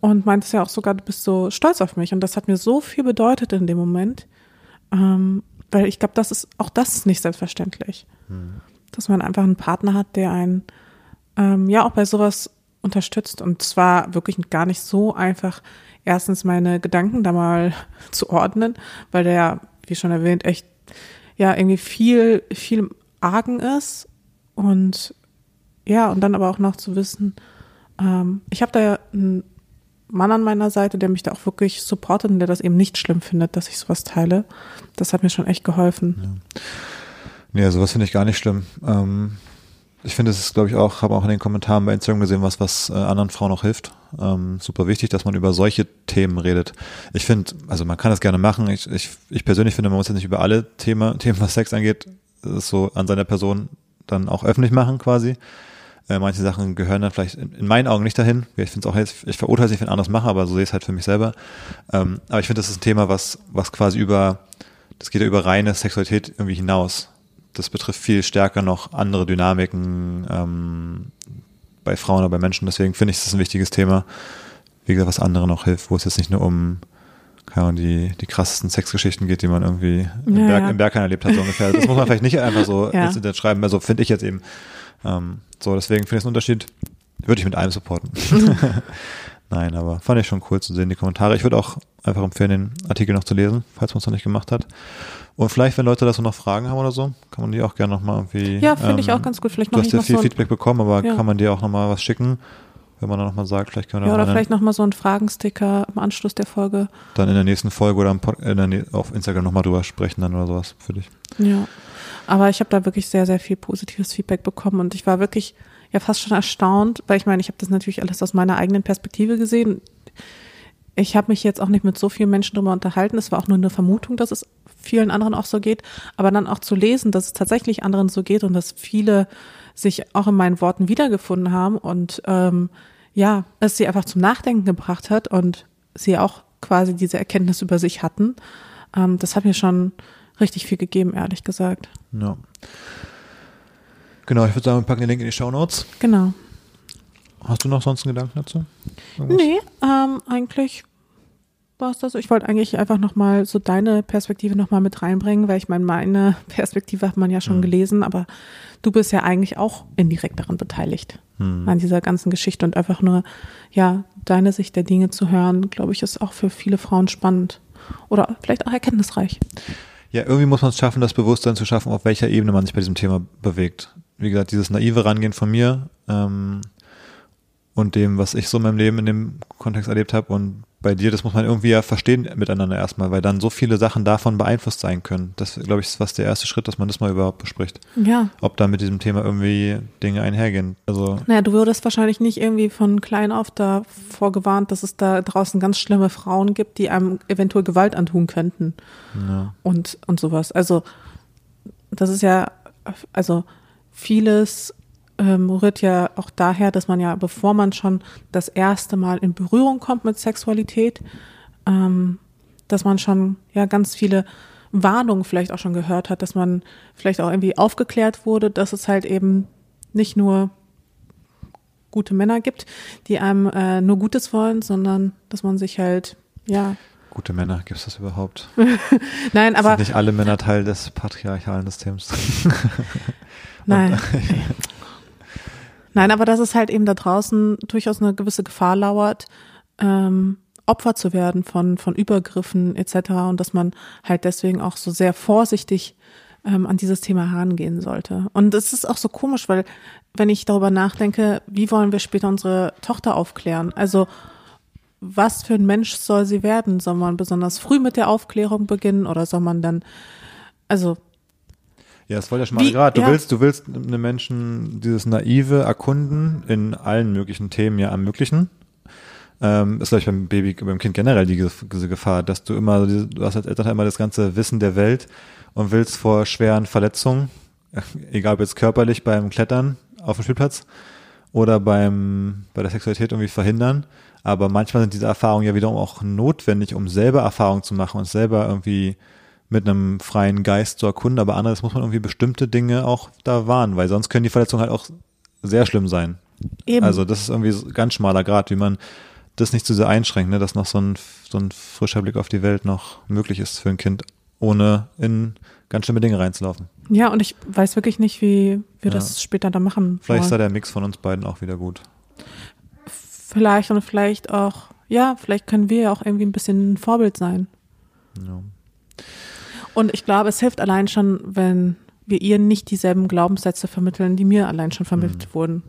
und meintest ja auch sogar, du bist so stolz auf mich und das hat mir so viel bedeutet in dem Moment. Ähm, weil ich glaube, das ist auch das ist nicht selbstverständlich. Mhm. Dass man einfach einen Partner hat, der einen ähm, ja auch bei sowas unterstützt. Und zwar wirklich gar nicht so einfach, erstens meine Gedanken da mal zu ordnen, weil der, wie schon erwähnt, echt ja irgendwie viel, viel Argen ist. Und ja, und dann aber auch noch zu wissen, ähm, ich habe da ja einen Mann an meiner Seite, der mich da auch wirklich supportet und der das eben nicht schlimm findet, dass ich sowas teile. Das hat mir schon echt geholfen. Ja, ja sowas finde ich gar nicht schlimm. Ähm, ich finde, es ist, glaube ich, auch, habe auch in den Kommentaren bei Instagram gesehen, was, was äh, anderen Frauen auch hilft. Ähm, super wichtig, dass man über solche Themen redet. Ich finde, also man kann das gerne machen. Ich, ich, ich persönlich finde, man muss jetzt nicht über alle Themen, Themen, was Sex angeht, so an seiner Person dann auch öffentlich machen quasi. Äh, manche Sachen gehören dann vielleicht in, in meinen Augen nicht dahin. Ich finde es auch jetzt, ich verurteile es nicht, wenn anderes mache, aber so sehe ich es halt für mich selber. Ähm, aber ich finde, das ist ein Thema, was, was quasi über, das geht ja über reine Sexualität irgendwie hinaus. Das betrifft viel stärker noch andere Dynamiken ähm, bei Frauen oder bei Menschen. Deswegen finde ich, das ist ein wichtiges Thema. Wie gesagt, was anderen noch hilft, wo es jetzt nicht nur um keine Ahnung, die, die krassesten Sexgeschichten geht, die man irgendwie im, ja, Berg, ja. im Berg erlebt hat, so ungefähr. Das muss man vielleicht nicht einfach so ja. Internet schreiben, also finde ich jetzt eben. Ähm, so, deswegen finde ich es einen Unterschied. Würde ich mit allem supporten. Nein, aber fand ich schon cool zu sehen, die Kommentare. Ich würde auch einfach empfehlen, den Artikel noch zu lesen, falls man es noch nicht gemacht hat. Und vielleicht, wenn Leute dazu noch Fragen haben oder so, kann man die auch gerne nochmal irgendwie. Ja, finde ähm, ich auch ganz gut. Vielleicht du hast ja viel Feedback bekommen, aber ja. kann man dir auch nochmal was schicken, wenn man dann nochmal sagt, vielleicht können wir Ja, oder vielleicht nochmal so einen Fragensticker im Anschluss der Folge. Dann in der nächsten Folge oder auf Instagram nochmal drüber sprechen dann oder sowas für dich. Ja. Aber ich habe da wirklich sehr, sehr viel positives Feedback bekommen und ich war wirklich ja fast schon erstaunt, weil ich meine, ich habe das natürlich alles aus meiner eigenen Perspektive gesehen. Ich habe mich jetzt auch nicht mit so vielen Menschen drüber unterhalten. Es war auch nur eine Vermutung, dass es vielen anderen auch so geht. Aber dann auch zu lesen, dass es tatsächlich anderen so geht und dass viele sich auch in meinen Worten wiedergefunden haben und ähm, ja, es sie einfach zum Nachdenken gebracht hat und sie auch quasi diese Erkenntnis über sich hatten. Ähm, das hat mir schon richtig viel gegeben, ehrlich gesagt. Ja. Genau, ich würde sagen, wir packen den Link in die Show Notes. Genau. Hast du noch sonst einen Gedanken dazu? Irgendwas? Nee, ähm, eigentlich war es das. Ich wollte eigentlich einfach nochmal so deine Perspektive nochmal mit reinbringen, weil ich meine, meine Perspektive hat man ja schon mhm. gelesen, aber du bist ja eigentlich auch indirekt daran beteiligt, mhm. an dieser ganzen Geschichte und einfach nur, ja, deine Sicht der Dinge zu hören, glaube ich, ist auch für viele Frauen spannend oder vielleicht auch erkenntnisreich. Ja, irgendwie muss man es schaffen, das Bewusstsein zu schaffen, auf welcher Ebene man sich bei diesem Thema bewegt. wie gesagt, dieses naive Rangehen von mir ähm, und dem, was ich so in meinem Leben in dem Kontext erlebt habe und bei dir, das muss man irgendwie ja verstehen miteinander erstmal, weil dann so viele Sachen davon beeinflusst sein können. Das, glaube ich, ist fast der erste Schritt, dass man das mal überhaupt bespricht. Ja. Ob da mit diesem Thema irgendwie Dinge einhergehen. Also. Naja, du würdest wahrscheinlich nicht irgendwie von klein auf da vorgewarnt, dass es da draußen ganz schlimme Frauen gibt, die einem eventuell Gewalt antun könnten. Ja. Und, und sowas. Also, das ist ja, also vieles ähm, rührt ja auch daher, dass man ja, bevor man schon das erste Mal in Berührung kommt mit Sexualität, ähm, dass man schon ja ganz viele Warnungen vielleicht auch schon gehört hat, dass man vielleicht auch irgendwie aufgeklärt wurde, dass es halt eben nicht nur gute Männer gibt, die einem äh, nur Gutes wollen, sondern dass man sich halt, ja. Gute Männer, gibt es das überhaupt? Nein, aber. Sind nicht alle Männer Teil des patriarchalen Systems? Nein. Nein, aber dass es halt eben da draußen durchaus eine gewisse Gefahr lauert, ähm, Opfer zu werden von, von Übergriffen etc. und dass man halt deswegen auch so sehr vorsichtig ähm, an dieses Thema herangehen sollte. Und es ist auch so komisch, weil wenn ich darüber nachdenke, wie wollen wir später unsere Tochter aufklären? Also was für ein Mensch soll sie werden? Soll man besonders früh mit der Aufklärung beginnen oder soll man dann, also ja, das wollte ja schon mal gerade. Du ja. willst, du willst einem Menschen dieses naive Erkunden in allen möglichen Themen ja ermöglichen. Ähm, ist vielleicht beim Baby, beim Kind generell die, diese Gefahr, dass du immer, du hast als Eltern immer das ganze Wissen der Welt und willst vor schweren Verletzungen, egal ob jetzt körperlich beim Klettern auf dem Spielplatz oder beim, bei der Sexualität irgendwie verhindern. Aber manchmal sind diese Erfahrungen ja wiederum auch notwendig, um selber Erfahrungen zu machen und selber irgendwie mit einem freien Geist zu erkunden, aber anderes muss man irgendwie bestimmte Dinge auch da warnen, weil sonst können die Verletzungen halt auch sehr schlimm sein. Eben. Also das ist irgendwie so ganz schmaler Grad, wie man das nicht zu sehr einschränkt, ne, dass noch so ein, so ein frischer Blick auf die Welt noch möglich ist für ein Kind, ohne in ganz schlimme Dinge reinzulaufen. Ja, und ich weiß wirklich nicht, wie wir ja. das später da machen. Vielleicht da der Mix von uns beiden auch wieder gut. Vielleicht und vielleicht auch, ja, vielleicht können wir ja auch irgendwie ein bisschen ein Vorbild sein. Ja. Und ich glaube, es hilft allein schon, wenn wir ihr nicht dieselben Glaubenssätze vermitteln, die mir allein schon vermittelt mhm. wurden.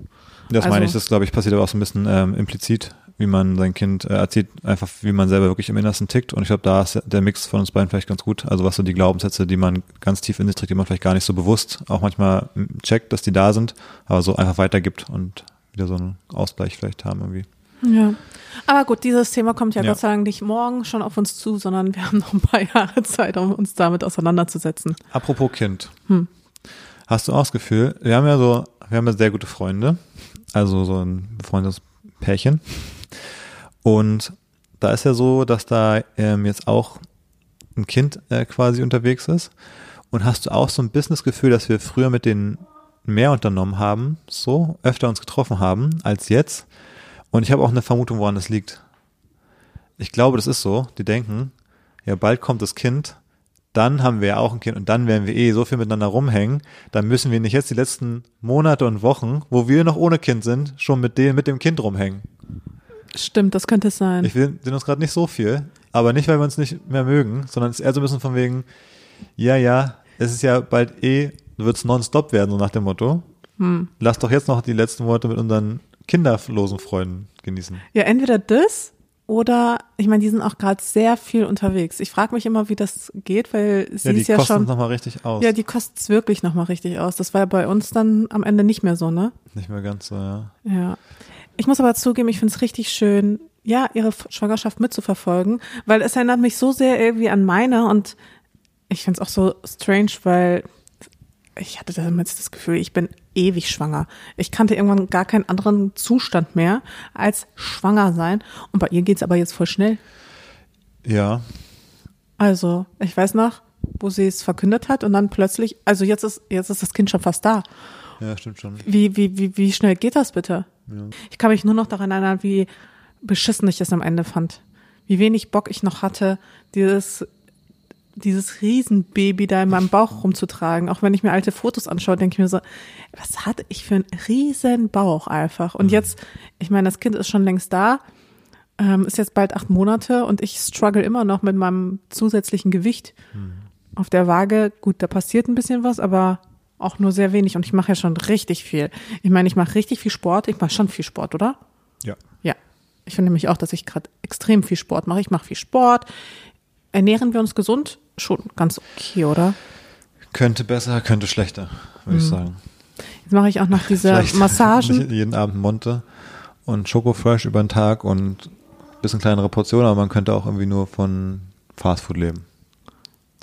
Das also, meine ich, das glaube ich passiert aber auch so ein bisschen ähm, implizit, wie man sein Kind äh, erzählt, einfach wie man selber wirklich im Innersten tickt. Und ich glaube, da ist der Mix von uns beiden vielleicht ganz gut. Also was so die Glaubenssätze, die man ganz tief in sich trägt, die man vielleicht gar nicht so bewusst auch manchmal checkt, dass die da sind, aber so einfach weitergibt und wieder so einen Ausgleich vielleicht haben irgendwie. Ja. Aber gut, dieses Thema kommt ja, ja, Gott sei Dank nicht morgen schon auf uns zu, sondern wir haben noch ein paar Jahre Zeit, um uns damit auseinanderzusetzen. Apropos Kind. Hm. Hast du auch das Gefühl, wir haben ja so, wir haben ja sehr gute Freunde, also so ein befreundetes Pärchen. Und da ist ja so, dass da ähm, jetzt auch ein Kind äh, quasi unterwegs ist. Und hast du auch so ein Businessgefühl, dass wir früher mit denen mehr unternommen haben, so öfter uns getroffen haben als jetzt? Und ich habe auch eine Vermutung, woran das liegt. Ich glaube, das ist so. Die denken, ja, bald kommt das Kind, dann haben wir ja auch ein Kind und dann werden wir eh so viel miteinander rumhängen. Dann müssen wir nicht jetzt die letzten Monate und Wochen, wo wir noch ohne Kind sind, schon mit dem, mit dem Kind rumhängen. Stimmt, das könnte es sein. Ich will, sehen uns gerade nicht so viel, aber nicht, weil wir uns nicht mehr mögen, sondern es ist eher so ein bisschen von wegen, ja, ja, es ist ja bald eh, wird es nonstop werden, so nach dem Motto. Hm. Lass doch jetzt noch die letzten Monate mit unseren kinderlosen Freunden genießen. Ja, entweder das oder, ich meine, die sind auch gerade sehr viel unterwegs. Ich frage mich immer, wie das geht, weil sie ja, ist ja schon. Die nochmal richtig aus. Ja, die kostet es wirklich nochmal richtig aus. Das war ja bei uns dann am Ende nicht mehr so, ne? Nicht mehr ganz so, ja. Ja. Ich muss aber zugeben, ich finde es richtig schön, ja, ihre Schwangerschaft mitzuverfolgen, weil es erinnert mich so sehr irgendwie an meine und ich finde es auch so strange, weil ich hatte damals das Gefühl, ich bin ewig schwanger. Ich kannte irgendwann gar keinen anderen Zustand mehr als schwanger sein. Und bei ihr geht's aber jetzt voll schnell. Ja. Also, ich weiß noch, wo sie es verkündet hat und dann plötzlich, also jetzt ist, jetzt ist das Kind schon fast da. Ja, stimmt schon. Wie, wie, wie, wie schnell geht das bitte? Ja. Ich kann mich nur noch daran erinnern, wie beschissen ich das am Ende fand. Wie wenig Bock ich noch hatte, dieses dieses Riesenbaby da in meinem Bauch rumzutragen. Auch wenn ich mir alte Fotos anschaue, denke ich mir so, was hatte ich für einen riesen Bauch einfach. Und mhm. jetzt, ich meine, das Kind ist schon längst da, ähm, ist jetzt bald acht Monate und ich struggle immer noch mit meinem zusätzlichen Gewicht. Mhm. Auf der Waage, gut, da passiert ein bisschen was, aber auch nur sehr wenig und ich mache ja schon richtig viel. Ich meine, ich mache richtig viel Sport. Ich mache schon viel Sport, oder? Ja. Ja. Ich finde nämlich auch, dass ich gerade extrem viel Sport mache. Ich mache viel Sport. Ernähren wir uns gesund? Schon ganz okay, oder? Könnte besser, könnte schlechter, würde ich sagen. Jetzt mache ich auch noch diese Vielleicht Massagen. jeden Abend Monte und Schokofresh über den Tag und ein bisschen kleinere Portionen, aber man könnte auch irgendwie nur von Fastfood leben.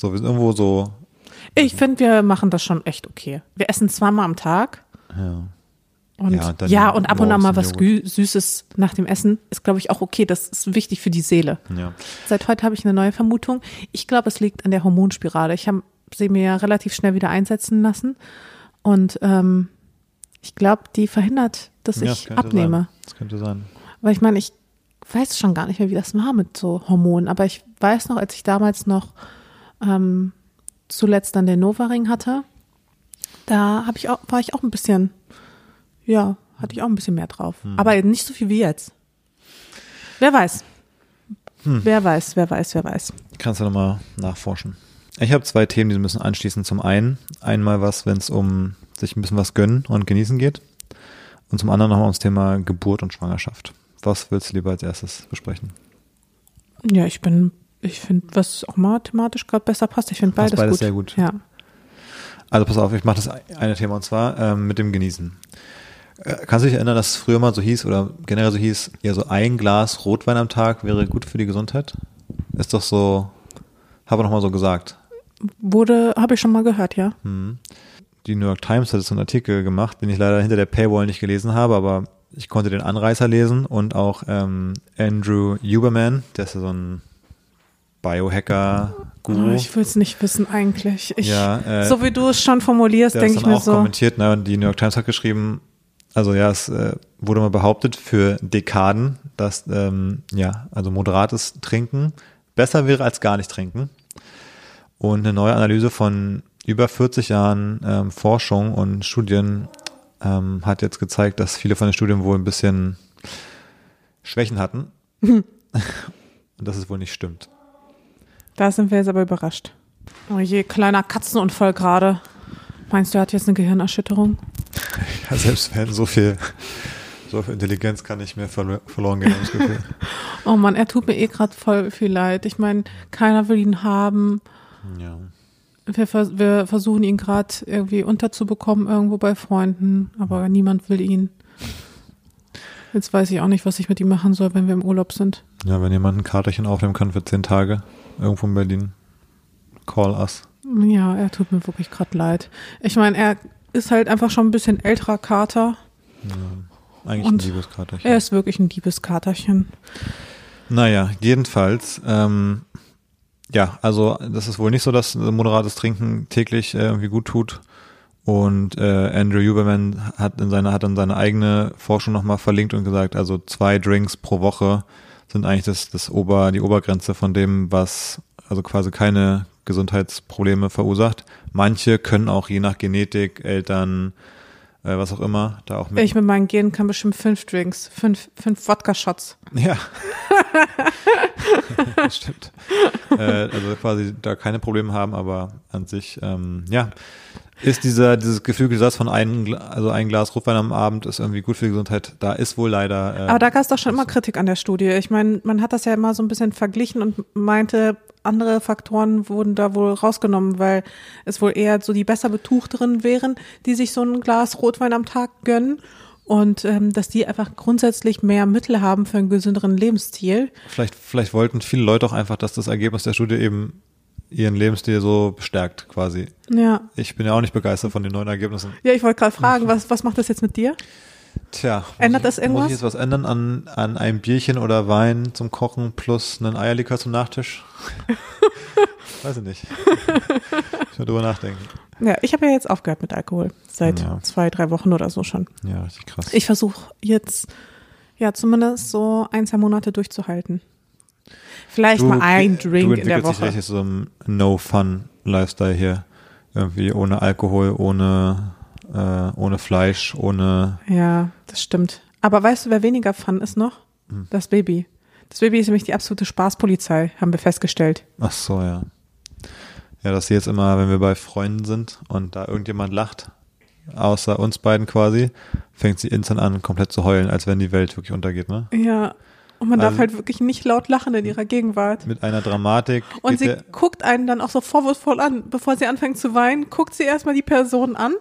So, wir sind irgendwo so, Ich finde, wir machen das schon echt okay. Wir essen zweimal am Tag. ja. Und Ja, und ja, und ab und an mal was Gü- Süßes nach dem Essen ist, glaube ich, auch okay. Das ist wichtig für die Seele. ja. Seit heute habe ich eine neue Vermutung. Ich glaube, es liegt an der Hormonspirale. Ich habe sie mir ja relativ schnell wieder einsetzen lassen. Und ähm, ich glaube, die verhindert, dass ja, ich das abnehme. Sein. Das könnte sein. Weil ich meine, ich weiß schon gar nicht mehr, wie das war mit so Hormonen. Aber ich weiß noch, als ich damals noch ähm, zuletzt dann den Novaring hatte, da habe ich auch, war ich auch ein bisschen, ja, hatte ich auch ein bisschen mehr drauf. Aber nicht so viel wie jetzt. Wer weiß. Wer weiß, wer weiß, wer weiß. Kannst du nochmal nachforschen. Ich habe zwei Themen, die müssen anschließen. Zum einen einmal was, wenn es um sich ein bisschen was gönnen und genießen geht. Und zum anderen nochmal ums Thema Geburt und Schwangerschaft. Was willst du lieber als erstes besprechen? Ja, ich bin, ich finde, was auch mal thematisch gerade besser passt. Ich finde beides, beides gut. sehr gut. Ja. Also pass auf, ich mache das eine Thema und zwar ähm, mit dem Genießen. Äh, kannst du dich erinnern, dass es früher mal so hieß oder generell so hieß, ja so ein Glas Rotwein am Tag wäre gut für die Gesundheit? Ist doch so, habe noch mal so gesagt. Wurde, habe ich schon mal gehört, ja. Die New York Times hat so einen Artikel gemacht, den ich leider hinter der Paywall nicht gelesen habe, aber ich konnte den Anreißer lesen und auch ähm, Andrew Huberman, der ist ja so ein Biohacker, Guru. Oh, ich will es nicht wissen eigentlich. Ich, Ja, äh, so wie du es schon formulierst, denke ich mir auch so. kommentiert, ne, und die New York Times hat geschrieben, also ja, es äh, wurde mal behauptet für Dekaden, dass ähm, ja, also moderates Trinken besser wäre als gar nicht trinken. Und eine neue Analyse von über 40 Jahren ähm, Forschung und Studien ähm, hat jetzt gezeigt, dass viele von den Studien wohl ein bisschen Schwächen hatten. und dass es wohl nicht stimmt. Da sind wir jetzt aber überrascht. Oh je, kleiner Katzenunfall gerade. Meinst du, er hat jetzt eine Gehirnerschütterung? Ja, selbst wenn so viel, so viel Intelligenz kann nicht mehr verlo- verloren gehen, das Gefühl. Oh Mann, er tut mir eh gerade voll viel leid. Ich meine, keiner will ihn haben. Ja. Wir, vers wir versuchen ihn gerade irgendwie unterzubekommen irgendwo bei Freunden, aber niemand will ihn. Jetzt weiß ich auch nicht, was ich mit ihm machen soll, wenn wir im Urlaub sind. ja, wenn jemand ein Karterchen aufnehmen kann für zehn Tage, irgendwo in Berlin, call us. Ja, er tut mir wirklich gerade leid. Ich meine, er ist halt einfach schon ein bisschen älterer Kater. Eigentlich Und ein Liebeskaterchen. Er ist wirklich ein Liebeskaterchen. Naja, jedenfalls, ähm, ja, also das ist wohl nicht so, dass moderates Trinken täglich äh, irgendwie gut tut. Und äh, Andrew Huberman hat in seiner hat dann seine eigene Forschung nochmal verlinkt und gesagt, also zwei Drinks pro Woche sind eigentlich das, das Ober, die Obergrenze von dem, was also quasi keine Gesundheitsprobleme verursacht. Manche können auch je nach Genetik, Eltern, äh, was auch immer, da auch mit. Ich mit meinen Genen kann bestimmt fünf Drinks, fünf, fünf Wodka-Shots. Ja. Stimmt. äh, also quasi da keine Probleme haben, aber an sich, ähm, ja, ist dieser, dieses geflügelte Satz von ein, Gla- also ein Glas Rotwein am Abend ist irgendwie gut für die Gesundheit, da ist wohl leider. Äh, Aber da gab es doch schon immer Kritik an der Studie. Ich meine, man hat das ja immer so ein bisschen verglichen und meinte, andere Faktoren wurden da wohl rausgenommen, weil es wohl eher so die besser betuchteren wären, die sich so ein Glas Rotwein am Tag gönnen. Und ähm, dass die einfach grundsätzlich mehr Mittel haben für einen gesünderen Lebensstil. vielleicht, vielleicht wollten viele Leute auch einfach, dass das Ergebnis der Studie eben ihren Lebensstil so bestärkt, quasi. Ja. Ich bin ja auch nicht begeistert von den neuen Ergebnissen. Ja, ich wollte gerade fragen, was, was macht das jetzt mit dir? Tja, muss Ändert ich, das irgendwas? Muss ich jetzt was ändern an, an einem Bierchen oder Wein zum Kochen plus einen Eierlikör zum Nachtisch? Weiß ich nicht. Ich mal drüber nachdenken. Ja, ich habe ja jetzt aufgehört mit Alkohol. Seit Ja. zwei, drei Wochen oder so schon. Ja, richtig krass. Ich versuche jetzt ja zumindest so ein, zwei Monate durchzuhalten. Vielleicht mal ein du Drink in der entwickelst Woche. richtig so einem No-Fun-Lifestyle hier. Irgendwie ohne Alkohol, ohne, äh, ohne Fleisch, ohne. Ja, das stimmt. Aber weißt du, wer weniger Fun ist noch? Hm. Das Baby. Das Baby ist nämlich die absolute Spaßpolizei, haben wir festgestellt. Ach so, ja. Ja, dass sie jetzt immer, wenn wir bei Freunden sind und da irgendjemand lacht, außer uns beiden quasi, fängt sie instant an, komplett zu heulen, als wenn die Welt wirklich untergeht, ne? Ja. Und man darf Also- halt wirklich nicht laut lachen in ihrer Gegenwart. Mit einer Dramatik. Und sie guckt einen dann auch so vorwurfsvoll an. Bevor sie anfängt zu weinen, guckt sie erstmal die Person an,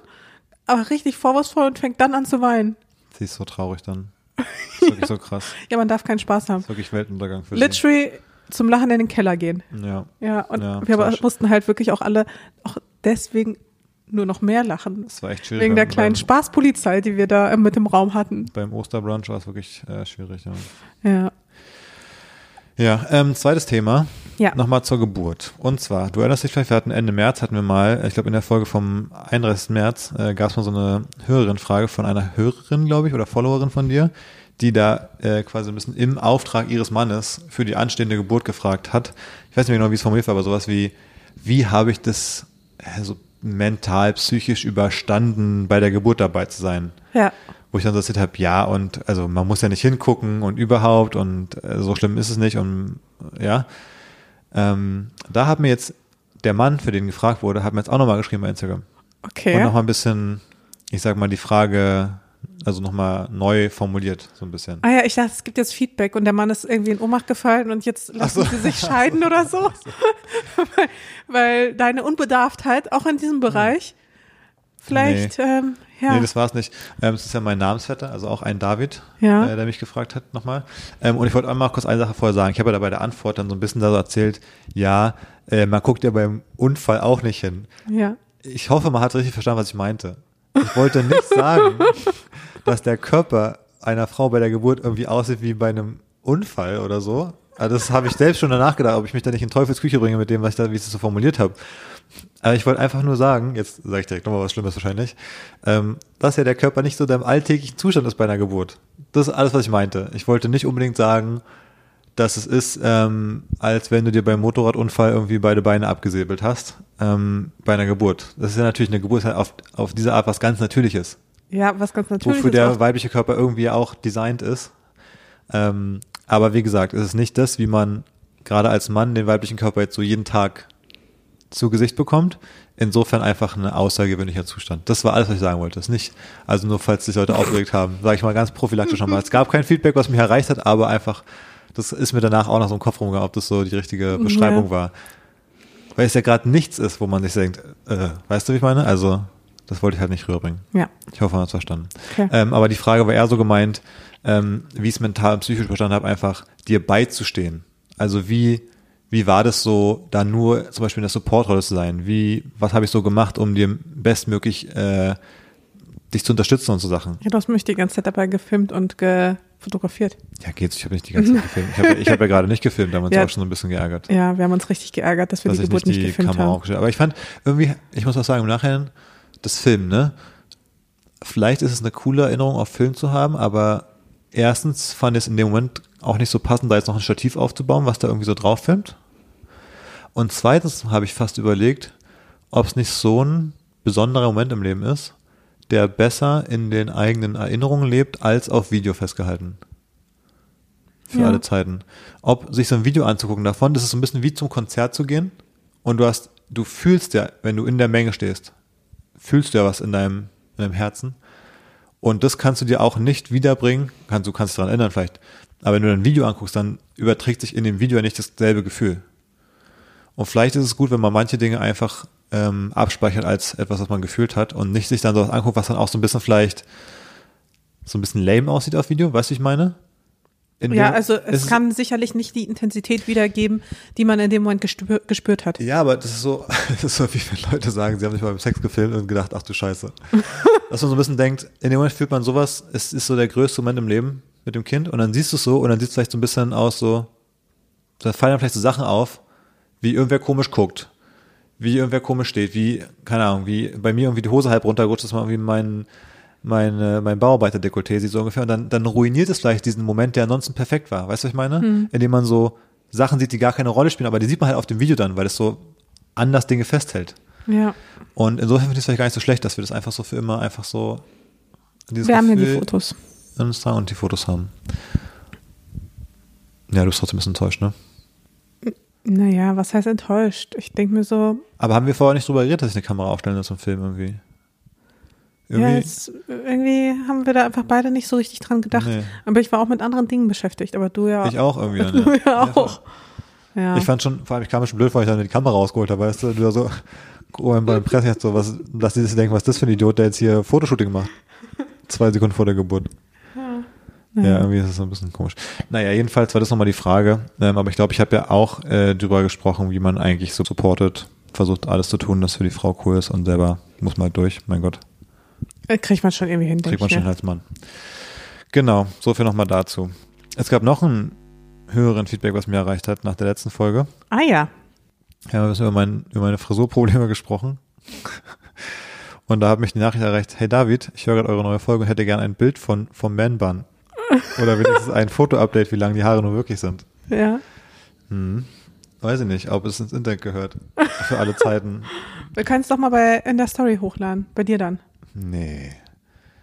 aber richtig vorwurfsvoll und fängt dann an zu weinen. sie ist so traurig dann. Das ist wirklich so krass. Ja, man darf keinen Spaß haben. Das ist wirklich Weltuntergang für Literally zum Lachen in den Keller gehen. sie. Ja. Ja, und Ja, wir aber mussten halt wirklich auch alle auch deswegen nur noch mehr lachen. Das war echt schwierig. Wegen der kleinen Spaßpolizei, die wir da äh, mit im Raum hatten. Beim Osterbrunch war es wirklich äh, schwierig, ja. Ja. Ja, ähm, zweites Thema. Ja. Nochmal zur Geburt. Und zwar, du erinnerst dich vielleicht, wir hatten Ende März, hatten wir mal, ich glaube in der Folge vom 31. März, äh, gab es mal so eine Hörerin-Frage von einer Hörerin, glaube ich, oder Followerin von dir, die da äh, quasi ein bisschen im Auftrag ihres Mannes für die anstehende Geburt gefragt hat. Ich weiß nicht mehr genau, wie es formuliert war, aber sowas wie, wie habe ich das äh, so mental, psychisch überstanden, bei der Geburt dabei zu sein? Ja. wo ich dann so erzählt habe, ja, und also man muss ja nicht hingucken und überhaupt und äh, so schlimm ist es nicht und ja. Ähm, da hat mir jetzt der Mann, für den gefragt wurde, hat mir jetzt auch nochmal geschrieben bei Instagram. Und Okay. nochmal ein bisschen, ich sag mal, die Frage, also nochmal neu formuliert, so ein bisschen. Ah ja, ich dachte, es gibt jetzt Feedback und der Mann ist irgendwie in Ohnmacht gefallen und jetzt lassen so. sie sich scheiden oder so. weil, weil deine Unbedarftheit auch in diesem Bereich vielleicht, ähm, ja. Nee, das war es nicht. Ähm, es ist ja mein Namensvetter, also auch ein David, Ja. äh, der mich gefragt hat nochmal. Ähm, und ich wollte einmal kurz eine Sache vorher sagen. Ich habe ja da bei der Antwort dann so ein bisschen da so erzählt, ja, äh, man guckt ja beim Unfall auch nicht hin. ja. Ich hoffe, man hat richtig verstanden, was ich meinte. Ich wollte nicht sagen, dass der Körper einer Frau bei der Geburt irgendwie aussieht wie bei einem Unfall oder so. Also das habe ich selbst schon danach gedacht, ob ich mich da nicht in Teufelsküche bringe mit dem, was ich da, wie ich das so formuliert habe. Aber ich wollte einfach nur sagen, jetzt sage ich direkt nochmal was Schlimmes wahrscheinlich, ähm, dass ja der Körper nicht so der im alltäglichen Zustand ist bei einer Geburt. Das ist alles, was ich meinte. Ich wollte nicht unbedingt sagen, dass es ist, ähm, als wenn du dir beim Motorradunfall irgendwie beide Beine abgesäbelt hast, ähm, bei einer Geburt. Das ist ja natürlich eine Geburt, halt auf, auf diese Art was ganz Natürliches, Ja, was ganz natürlich wofür der weibliche Körper irgendwie auch designt ist. Ähm, aber wie gesagt, es ist nicht das, wie man gerade als Mann den weiblichen Körper jetzt so jeden Tag zu Gesicht bekommt. Insofern einfach ein außergewöhnlicher Zustand. Das war alles, was ich sagen wollte. Das ist nicht, also nur falls sich Leute aufgeregt haben, sage ich mal ganz prophylaktisch nochmal. Es gab kein Feedback, was mich erreicht hat, aber einfach, das ist mir danach auch noch so im Kopf rumgegangen, ob das so die richtige Beschreibung Ja. war. Weil es ja gerade nichts ist, wo man sich denkt, äh, weißt du, wie ich meine? Also, das wollte ich halt nicht rüberbringen. ja. Ich hoffe, man hat es verstanden. Okay. Ähm, aber die Frage war eher so gemeint, ähm, wie ich es mental und psychisch verstanden habe, einfach dir beizustehen. Also wie, wie war das so, da nur zum Beispiel in der Supportrolle zu sein? Wie, was habe ich so gemacht, um dir bestmöglich äh, dich zu unterstützen und so Sachen? ja, du hast mich die ganze Zeit dabei gefilmt und gefotografiert. Ja, geht's, ich habe nicht die ganze Zeit gefilmt. Ich habe ich hab ja gerade nicht gefilmt, da haben wir uns Ja. auch schon so ein bisschen geärgert. Ja, wir haben uns richtig geärgert, dass wir dass die Geburt nicht nicht, die gefilmt Kamera haben. Aber ich fand irgendwie, ich muss auch sagen, im Nachhinein, das Film, ne? Vielleicht ist es eine coole Erinnerung, auf Film zu haben, aber erstens fand ich es in dem Moment auch nicht so passend, da jetzt noch ein Stativ aufzubauen, was da irgendwie so drauf filmt. Und zweitens habe ich fast überlegt, ob es nicht so ein besonderer Moment im Leben ist, der besser in den eigenen Erinnerungen lebt, als auf Video festgehalten. Für Ja. alle Zeiten. Ob sich so ein Video anzugucken davon, das ist so ein bisschen wie zum Konzert zu gehen und du hast, du fühlst ja, wenn du in der Menge stehst, fühlst du ja was in deinem, in deinem Herzen. Und das kannst du dir auch nicht wiederbringen. Kannst, du kannst daran erinnern vielleicht. Aber wenn du ein Video anguckst, dann überträgt sich in dem Video ja nicht dasselbe Gefühl. Und vielleicht ist es gut, wenn man manche Dinge einfach ähm, abspeichert als etwas, was man gefühlt hat und nicht sich dann sowas anguckt, was dann auch so ein bisschen vielleicht so ein bisschen lame aussieht auf Video. Weißt du, ich meine? In Ja, also es kann sicherlich nicht die Intensität wiedergeben, die man in dem Moment gespür, gespürt hat. Ja, aber das ist so, das ist so, wie wenn Leute sagen, sie haben sich mal beim Sex gefilmt und gedacht, ach du Scheiße. Dass man so ein bisschen denkt, in dem Moment fühlt man sowas, es ist so der größte Moment im Leben mit dem Kind und dann siehst du es so und dann sieht es vielleicht so ein bisschen aus so, da fallen dann vielleicht so Sachen auf, wie irgendwer komisch guckt, wie irgendwer komisch steht, wie, keine Ahnung, wie bei mir irgendwie die Hose halb runtergerutscht ist, mal irgendwie mein, mein, äh, mein Bauarbeiter-Dekolleté sieht so ungefähr und dann, dann ruiniert es vielleicht diesen Moment, der ansonsten perfekt war. Weißt du, was ich meine? Indem man so Sachen sieht, die gar keine Rolle spielen, aber die sieht man halt auf dem Video dann, weil es so anders Dinge festhält. Ja, Und insofern finde ich es vielleicht gar nicht so schlecht, dass wir das einfach so für immer einfach so wir haben ja die Gefühl Fotos. uns und die Fotos haben. Ja, du bist trotzdem ein bisschen enttäuscht, ne? Naja, was heißt enttäuscht? Ich denke mir so, Aber haben wir vorher nicht drüber geredet, dass ich eine Kamera aufstellen muss zum Film irgendwie? Ja, Irgendwie, es, irgendwie haben wir da einfach beide nicht so richtig dran gedacht. Nee. Aber ich war auch mit anderen Dingen beschäftigt, aber du ja. ich auch irgendwie. dann, Du ja Ja, auch. Ja. Ich fand schon, vor allem, ich kam mir schon blöd, weil ich dann die Kamera rausgeholt habe, weißt du, du da so, beim Presse jetzt so, was, dass die sich denken, was ist das für ein Idiot, der jetzt hier Fotoshooting macht. Zwei Sekunden vor der Geburt. Ja, naja. irgendwie ist das so ein bisschen komisch. Naja, jedenfalls war das nochmal die Frage, ähm, aber ich glaube, ich habe ja auch äh, drüber gesprochen, wie man eigentlich so supportet, versucht alles zu tun, das für die Frau cool ist und selber muss mal durch, mein Gott, Äh, Kriegt man schon irgendwie hin, kriegt man schon mir. als Mann. Genau, so viel nochmal dazu. Es gab noch ein höheren Feedback, was mir erreicht hat nach der letzten Folge. Ah ja. Ja, wir haben über, mein, über meine Frisurprobleme gesprochen. Und da hat mich die Nachricht erreicht, hey David, ich höre gerade eure neue Folge und hätte gerne ein Bild von, vom Man-Bun. Oder wenigstens ein Foto-Update, wie lang die Haare nur wirklich sind. Ja. Hm. Weiß ich nicht, ob es ins Internet gehört. Für alle Zeiten. Wir können es doch mal bei, in der Story hochladen. Bei dir dann. Nee.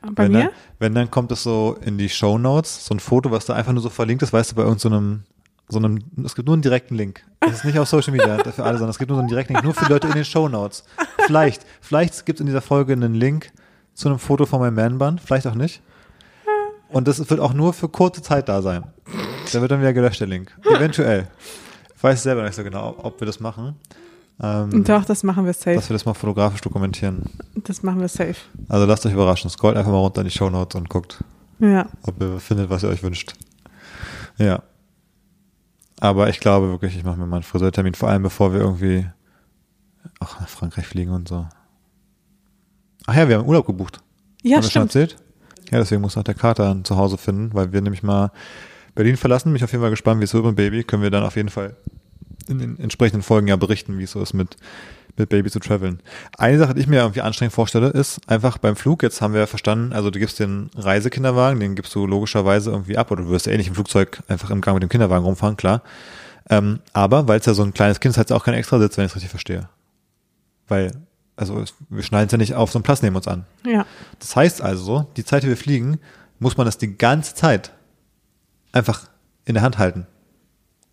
Bei wenn mir? Dann, wenn, dann kommt es so in die Show Notes, so ein Foto, was da einfach nur so verlinkt ist, weißt du, bei irgendeinem, so einem, es gibt nur einen direkten Link. Das ist nicht auf Social Media für alle, sondern es gibt nur so einen direkten Link, nur für die Leute in den Show Notes. Vielleicht, vielleicht gibt es in dieser Folge einen Link zu einem Foto von meinem Man-Bun, vielleicht auch nicht. Und das wird auch nur für kurze Zeit da sein. Da wird dann wieder gelöscht, der Link. Eventuell. Ich weiß selber nicht so genau, ob wir das machen. Ähm, Doch, das machen wir safe. dass wir das mal fotografisch dokumentieren. Das machen wir safe. Also lasst euch überraschen. Scrollt einfach mal runter in die Show Notes und guckt, Ja. ob ihr findet, was ihr euch wünscht. Ja. Aber ich glaube wirklich, ich mache mir mal einen Friseurtermin, vor allem bevor wir irgendwie auch nach Frankreich fliegen und so. Ach ja, wir haben Urlaub gebucht. Ja, haben wir schon stimmt. erzählt? Ja, deswegen muss auch der Kater ein Zuhause finden, weil wir nämlich mal Berlin verlassen. Bin ich auf jeden Fall gespannt, wie es wird mit Baby. Können wir dann auf jeden Fall in den entsprechenden Folgen ja berichten, wie es so ist mit, mit Baby zu traveln. Eine Sache, die ich mir irgendwie anstrengend vorstelle, ist einfach beim Flug, jetzt haben wir verstanden, also du gibst den Reisekinderwagen, den gibst du logischerweise irgendwie ab oder du wirst ja eh nicht im Flugzeug einfach im Gang mit dem Kinderwagen rumfahren, klar. Ähm, aber weil es ja so ein kleines Kind ist, hat es auch keinen extra Sitz, wenn ich es richtig verstehe. Weil, also wir schneiden es ja nicht auf so einen Platz neben uns an. Ja. Das heißt also, die Zeit, die wir fliegen, muss man das die ganze Zeit einfach in der Hand halten.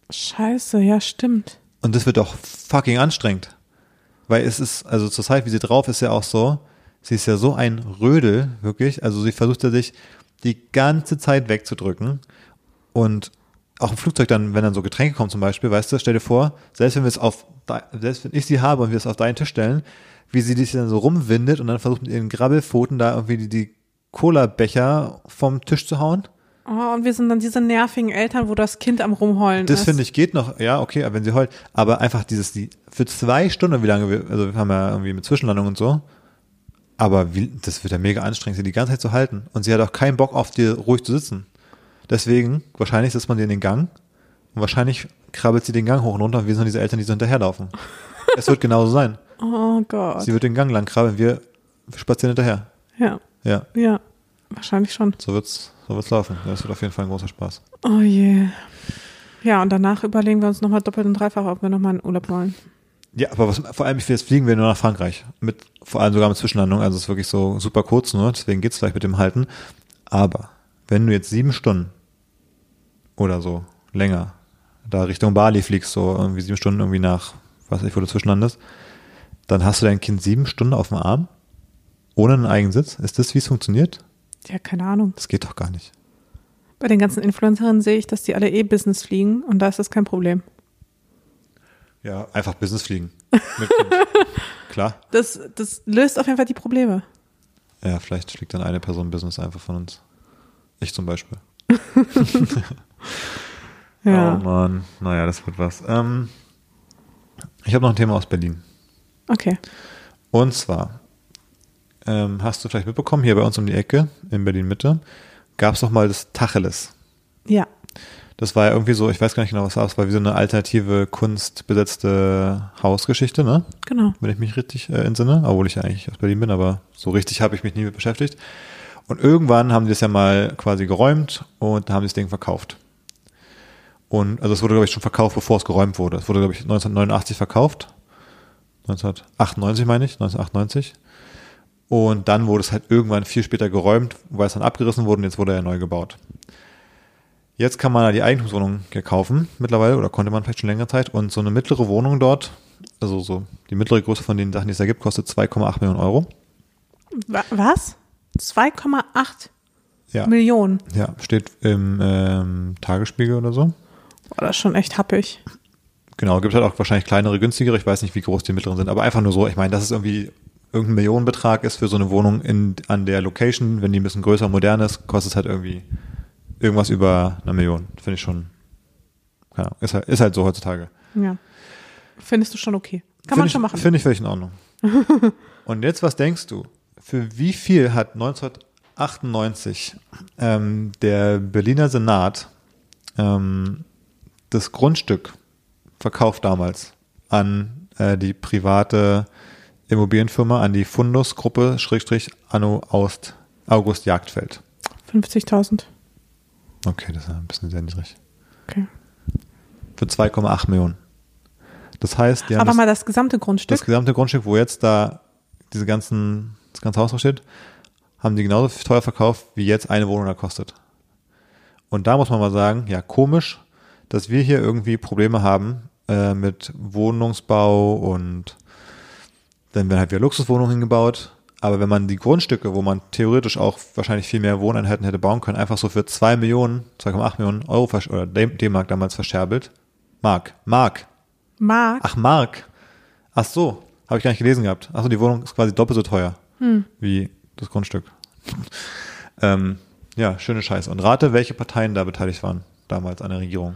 Scheiße, ja, stimmt. Und das wird doch fucking anstrengend. Weil es ist, also zur Zeit, wie sie drauf ist, ja auch so, sie ist ja so ein Rödel, wirklich. Also sie versucht ja sich die ganze Zeit wegzudrücken. Und auch im Flugzeug dann, wenn dann so Getränke kommen zum Beispiel, weißt du, stell dir vor, selbst wenn wir es auf, selbst wenn ich sie habe und wir es auf deinen Tisch stellen, wie sie sich dann so rumwindet und dann versucht mit ihren Grabbelpfoten da irgendwie die, die Cola-Becher vom Tisch zu hauen. Oh, und wir sind dann diese nervigen Eltern, wo das Kind am Rumheulen Das ist. finde ich geht noch, ja, okay, aber wenn sie heult, aber einfach dieses, die, für zwei Stunden, wie lange wir, also wir haben ja irgendwie mit Zwischenlandung und so, aber wie, das wird ja mega anstrengend, sie die ganze Zeit zu halten. Und sie hat auch keinen Bock auf dir ruhig zu sitzen. Deswegen, wahrscheinlich sitzt man dir in den Gang und wahrscheinlich krabbelt sie den Gang hoch und runter und wir sind diese Eltern, die so hinterherlaufen. es wird genauso sein. Oh Gott. Sie wird den Gang lang krabbeln, wir spazieren hinterher. Ja, Ja, ja. Wahrscheinlich schon. so wird's, so wird's laufen. Das wird auf jeden Fall ein großer Spaß. Oh je. Ja, und danach überlegen wir uns nochmal doppelt und dreifach, ob wir nochmal in Urlaub wollen. Ja, aber was, vor allem, jetzt fliegen wir nur nach Frankreich. Mit, vor allem sogar mit Zwischenlandung. Also es ist wirklich so super kurz nur, deswegen geht's vielleicht mit dem Halten. Aber wenn du jetzt sieben Stunden oder so länger da Richtung Bali fliegst, so irgendwie sieben Stunden irgendwie nach, weiß ich, wo du zwischenlandest, dann hast du dein Kind sieben Stunden auf dem Arm, ohne einen Eigensitz. Ist das, wie es funktioniert? Ja, keine Ahnung. Das geht doch gar nicht. Bei den ganzen Influencerinnen sehe ich, dass die alle eh Business fliegen und da ist das kein Problem. Ja, einfach Business fliegen. Klar. Das, das löst auf jeden Fall die Probleme. Ja, vielleicht fliegt dann eine Person Business einfach von uns. Ich zum Beispiel. Ja. Oh Mann, naja, das wird was. Ähm, ich habe noch ein Thema aus Berlin. Okay. Und zwar, ähm, hast du vielleicht mitbekommen, hier bei uns um die Ecke, in Berlin-Mitte, gab es doch mal das Tacheles. Ja. Das war ja irgendwie so, ich weiß gar nicht genau, was das war wie so eine alternative kunstbesetzte Hausgeschichte, ne? Genau. wenn ich mich richtig äh, entsinne, obwohl ich ja eigentlich aus Berlin bin, aber so richtig habe ich mich nie mit beschäftigt. Und irgendwann haben die das ja mal quasi geräumt und haben das Ding verkauft. Und also es wurde, glaube ich, schon verkauft, bevor es geräumt wurde. Es wurde, glaube ich, 1989 verkauft. 1998 meine ich, 1998. Und dann wurde es halt irgendwann viel später geräumt, weil es dann abgerissen wurde und jetzt wurde er neu gebaut. Jetzt kann man da die Eigentumswohnung kaufen mittlerweile oder konnte man vielleicht schon längere Zeit und so eine mittlere Wohnung dort, also so die mittlere Größe von den Sachen, die es da gibt, kostet 2,8 Millionen Euro. Wa- Was? 2,8 Ja, Millionen. ja steht im ähm, Tagesspiegel oder so. Boah, das ist schon echt happig. Genau, gibt halt auch wahrscheinlich kleinere, günstigere. Ich weiß nicht, wie groß die mittleren sind, aber einfach nur so. Ich meine, dass es irgendwie irgendein Millionenbetrag ist für so eine Wohnung in, an der Location, wenn die ein bisschen größer, modern ist, kostet es halt irgendwie irgendwas über eine Million. Finde ich schon, keine Ahnung, ist halt, ist halt so heutzutage. Ja. Findest du schon okay? Kann man Find schon ich, machen. Finde ich völlig in Ordnung. Und jetzt, was denkst du? Für wie viel hat 1998 ähm, der Berliner Senat ähm, das Grundstück verkauft damals an äh, die private Immobilienfirma, an die Fundus-Gruppe, Schrägstrich, Anno Aust, August Jagdfeld? 50.000. Okay, das ist ein bisschen sehr niedrig. Okay. Für 2,8 Millionen. Das heißt, die haben Aber das, mal das gesamte Grundstück. das gesamte Grundstück, wo jetzt da diese ganzen, das ganze Haus drauf steht, haben die genauso teuer verkauft, wie jetzt eine Wohnung da kostet. Und da muss man mal sagen, ja, komisch, dass wir hier irgendwie Probleme haben äh, mit Wohnungsbau und dann werden halt wieder Luxuswohnungen hingebaut. Aber wenn man die Grundstücke, wo man theoretisch auch wahrscheinlich viel mehr Wohneinheiten hätte bauen können, einfach so für 2 Millionen, 2,8 Millionen Euro oder D-Mark damals verscherbelt. Mark, Mark, Mark. Ach, Mark. Ach so, habe ich gar nicht gelesen gehabt. Ach so, die Wohnung ist quasi doppelt so teuer wie das Grundstück. ähm, ja, schöne Scheiße. Und rate, welche Parteien da beteiligt waren damals an der Regierung.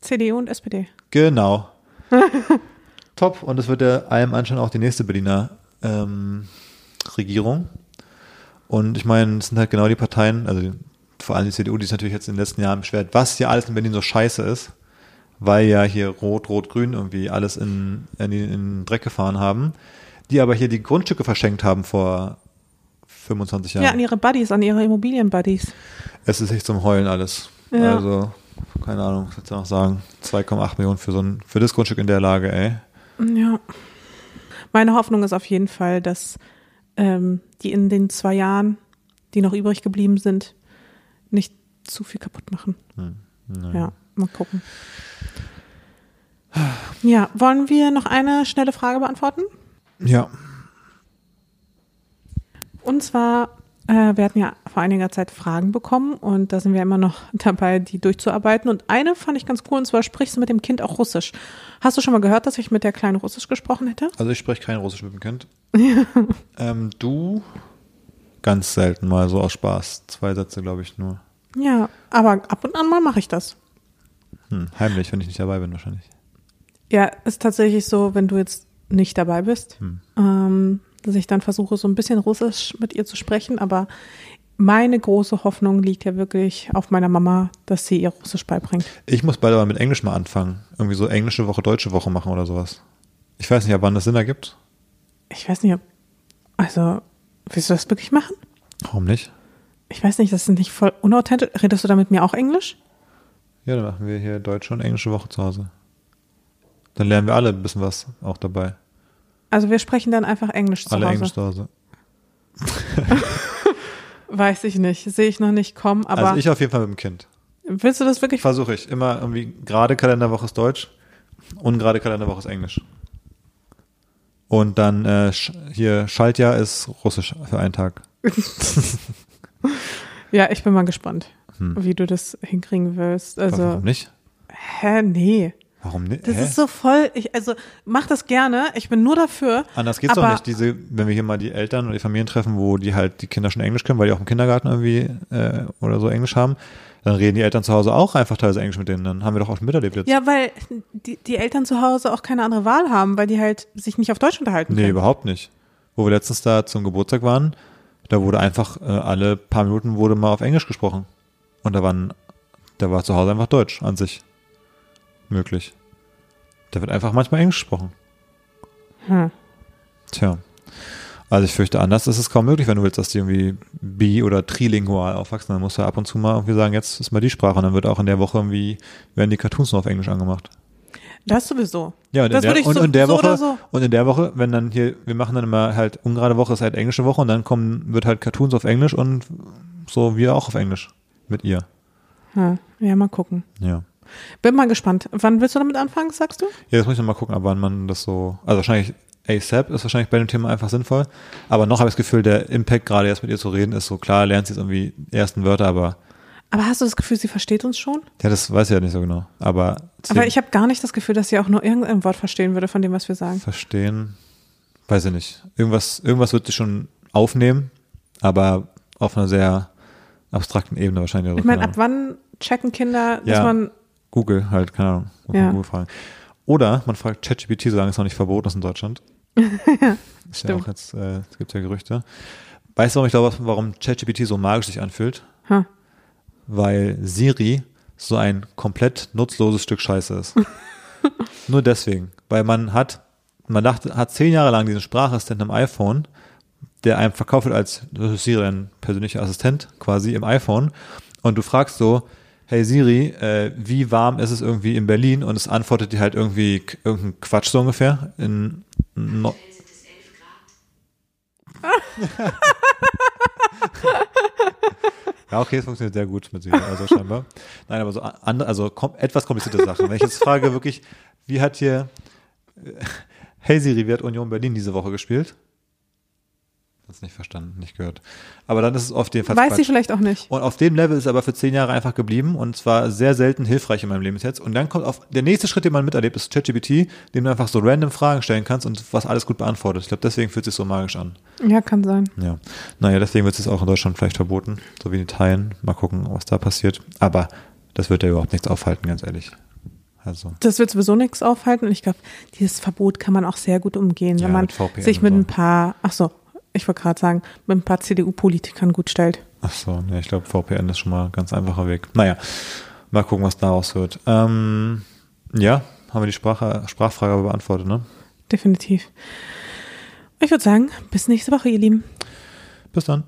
CDU und SPD. Genau. Top. Und es wird ja allem Anschein auch die nächste Berliner ähm, Regierung. Und ich meine, es sind halt genau die Parteien, also vor allem die CDU, die sich natürlich jetzt in den letzten Jahren beschwert, was hier alles in Berlin so scheiße ist, weil ja hier Rot, Rot, Grün irgendwie alles in, in, in den Dreck gefahren haben, die aber hier die Grundstücke verschenkt haben vor 25 Jahren. Ja, an ihre Buddies, an ihre Immobilien-Buddies. Es ist echt zum Heulen alles. Ja. Also, keine Ahnung, was willst du noch sagen? 2,8 Millionen für so ein, für das Grundstück in der Lage, ey. Ja. Meine Hoffnung ist auf jeden Fall, dass ähm, die in den zwei Jahren, die noch übrig geblieben sind, nicht zu viel kaputt machen. Ja, mal gucken. Ja, wollen wir noch eine schnelle Frage beantworten? Ja. Und zwar, äh, wir hatten ja vor einiger Zeit Fragen bekommen und da sind wir immer noch dabei, die durchzuarbeiten. Und eine fand ich ganz cool, und zwar sprichst du mit dem Kind auch Russisch. Hast du schon mal gehört, dass ich mit der Kleinen Russisch gesprochen hätte? Also ich spreche kein Russisch mit dem Kind. ähm, du ganz selten mal so aus Spaß. Zwei Sätze, glaube ich, nur. Ja, aber ab und an mal mache ich das. Hm, heimlich, wenn ich nicht dabei bin, wahrscheinlich. Ja, ist tatsächlich so, wenn du jetzt nicht dabei bist, ähm, dass ich dann versuche, so ein bisschen Russisch mit ihr zu sprechen. Aber meine große Hoffnung liegt ja wirklich auf meiner Mama, dass sie ihr Russisch beibringt. Ich muss bald aber mit Englisch mal anfangen. Irgendwie so englische Woche, deutsche Woche machen oder sowas. Ich weiß nicht, ab wann das Sinn ergibt. Ich weiß nicht, ob. Also, willst du das wirklich machen? Warum nicht? Ich weiß nicht, das ist nicht voll unauthentisch. Redest du da mit mir auch Englisch? Ja, dann machen wir hier deutsche und englische Woche zu Hause. Dann lernen wir alle ein bisschen was auch dabei. Also wir sprechen dann einfach Englisch zu alle Hause. Englisch zu Hause. Weiß ich nicht, sehe ich noch nicht kommen. Aber also ich auf jeden Fall mit dem Kind. willst du das wirklich? Versuche ich. Immer irgendwie gerade Kalenderwoche ist Deutsch, ungerade Kalenderwoche ist Englisch. Und dann äh, hier Schaltjahr ist Russisch für einen Tag. Ja, ich bin mal gespannt, wie du das hinkriegen willst. Also, Hm. Warum nicht? hä, nee. Warum nicht? Das Hä? ist so voll, ich, also mach das gerne, ich bin nur dafür. Anders geht's doch nicht. Diese, wenn wir hier mal die Eltern oder die Familien treffen, wo die halt die Kinder schon Englisch können, weil die auch im Kindergarten irgendwie äh, oder so Englisch haben, dann reden die Eltern zu Hause auch einfach teilweise Englisch mit denen. Dann haben wir doch auch schon miterlebt jetzt. Ja, weil die, die Eltern zu Hause auch keine andere Wahl haben, weil die halt sich nicht auf Deutsch unterhalten Nee, können. überhaupt nicht. Wo wir letztens da zum Geburtstag waren, da wurde einfach äh, alle paar Minuten wurde mal auf Englisch gesprochen. Und da waren, da war zu Hause einfach Deutsch an sich möglich. Da wird einfach manchmal Englisch gesprochen. Hm. Tja. Also ich fürchte, anders ist es kaum möglich, wenn du willst, dass die irgendwie bi- oder trilingual aufwachsen. Dann musst du ab und zu mal irgendwie sagen, jetzt ist mal die Sprache. Und dann wird auch in der Woche irgendwie, werden die Cartoons nur auf Englisch angemacht. Das sowieso. Ja, und, Das in, würde der, ich und so- in der so Woche, so. und in der Woche, wenn dann hier, wir machen dann immer halt ungerade Woche ist halt englische Woche und dann kommen, wird halt Cartoons auf Englisch und so wir auch auf Englisch mit ihr. Ja, ja, mal gucken. Ja. Bin mal gespannt. Wann willst du damit anfangen, sagst du? Ja, jetzt muss ich noch mal gucken, ab wann man das so, also wahrscheinlich ASAP ist wahrscheinlich bei dem Thema einfach sinnvoll. Aber noch habe ich das Gefühl, der Impact, gerade jetzt mit ihr zu reden, ist so klar, lernt sie jetzt irgendwie die ersten Wörter, aber Aber hast du das Gefühl, sie versteht uns schon? ja, das weiß ich ja nicht so genau. Aber, Aber ich habe gar nicht das Gefühl, dass sie auch nur irgendein Wort verstehen würde von dem, was wir sagen. verstehen, weiß ich nicht. Irgendwas, irgendwas wird sie schon aufnehmen, aber auf einer sehr abstrakten Ebene wahrscheinlich. Ich meine, ab wann checken Kinder, dass Ja. man. Google halt, keine Ahnung, muss Ja. man Google fragen. Oder man fragt ChatGPT, solange es noch nicht verboten ist in Deutschland. ist ja auch jetzt, äh, es gibt ja Gerüchte. Weißt du, warum ich glaube, warum ChatGPT so magisch sich anfühlt? Ha. Weil Siri so ein komplett nutzloses Stück Scheiße ist. Nur deswegen. Weil man hat, man dachte, hat zehn Jahre lang diesen Sprachassistenten im iPhone, der einem verkauft wird als Siri, dein persönlicher Assistent quasi im iPhone. Und du fragst so, hey Siri, äh, wie warm ist es irgendwie in Berlin? Und es antwortet dir halt irgendwie irgendein Quatsch so ungefähr. In no Ja, okay, es funktioniert sehr gut mit Siri, also scheinbar. Nein, aber so andere, also kom etwas komplizierte Sachen. Wenn ich jetzt frage, wirklich, wie hat hier, äh, hey Siri, wie hat Union Berlin diese Woche gespielt? Hat's nicht verstanden, nicht gehört. Aber dann ist es oft jedenfalls Weiß sie Quatsch. vielleicht auch nicht. Und auf dem Level ist es aber für zehn Jahre einfach geblieben und zwar sehr selten hilfreich in meinem Leben jetzt. Und dann kommt auf der nächste Schritt, den man miterlebt, ist ChatGPT, dem du einfach so random Fragen stellen kannst und was alles gut beantwortet. Ich glaube, deswegen fühlt es sich so magisch an. Ja, kann sein. Ja. Naja, deswegen wird es auch in Deutschland vielleicht verboten, so wie in Italien. Mal gucken, was da passiert. Aber das wird ja überhaupt nichts aufhalten, ganz ehrlich. Also, Das wird sowieso nichts aufhalten und ich glaube, dieses Verbot kann man auch sehr gut umgehen, Ja, wenn man mit sich mit so. ein paar, ach so, ich wollte gerade sagen, mit ein paar CDU-Politikern gut stellt. ach so, ja, ich glaube, VPN ist schon mal ein ganz einfacher Weg. Naja, mal gucken, was daraus wird. Ähm, ja, haben wir die Sprache, Sprachfrage beantwortet, ne? Definitiv. Ich würde sagen, bis nächste Woche, ihr Lieben. Bis dann.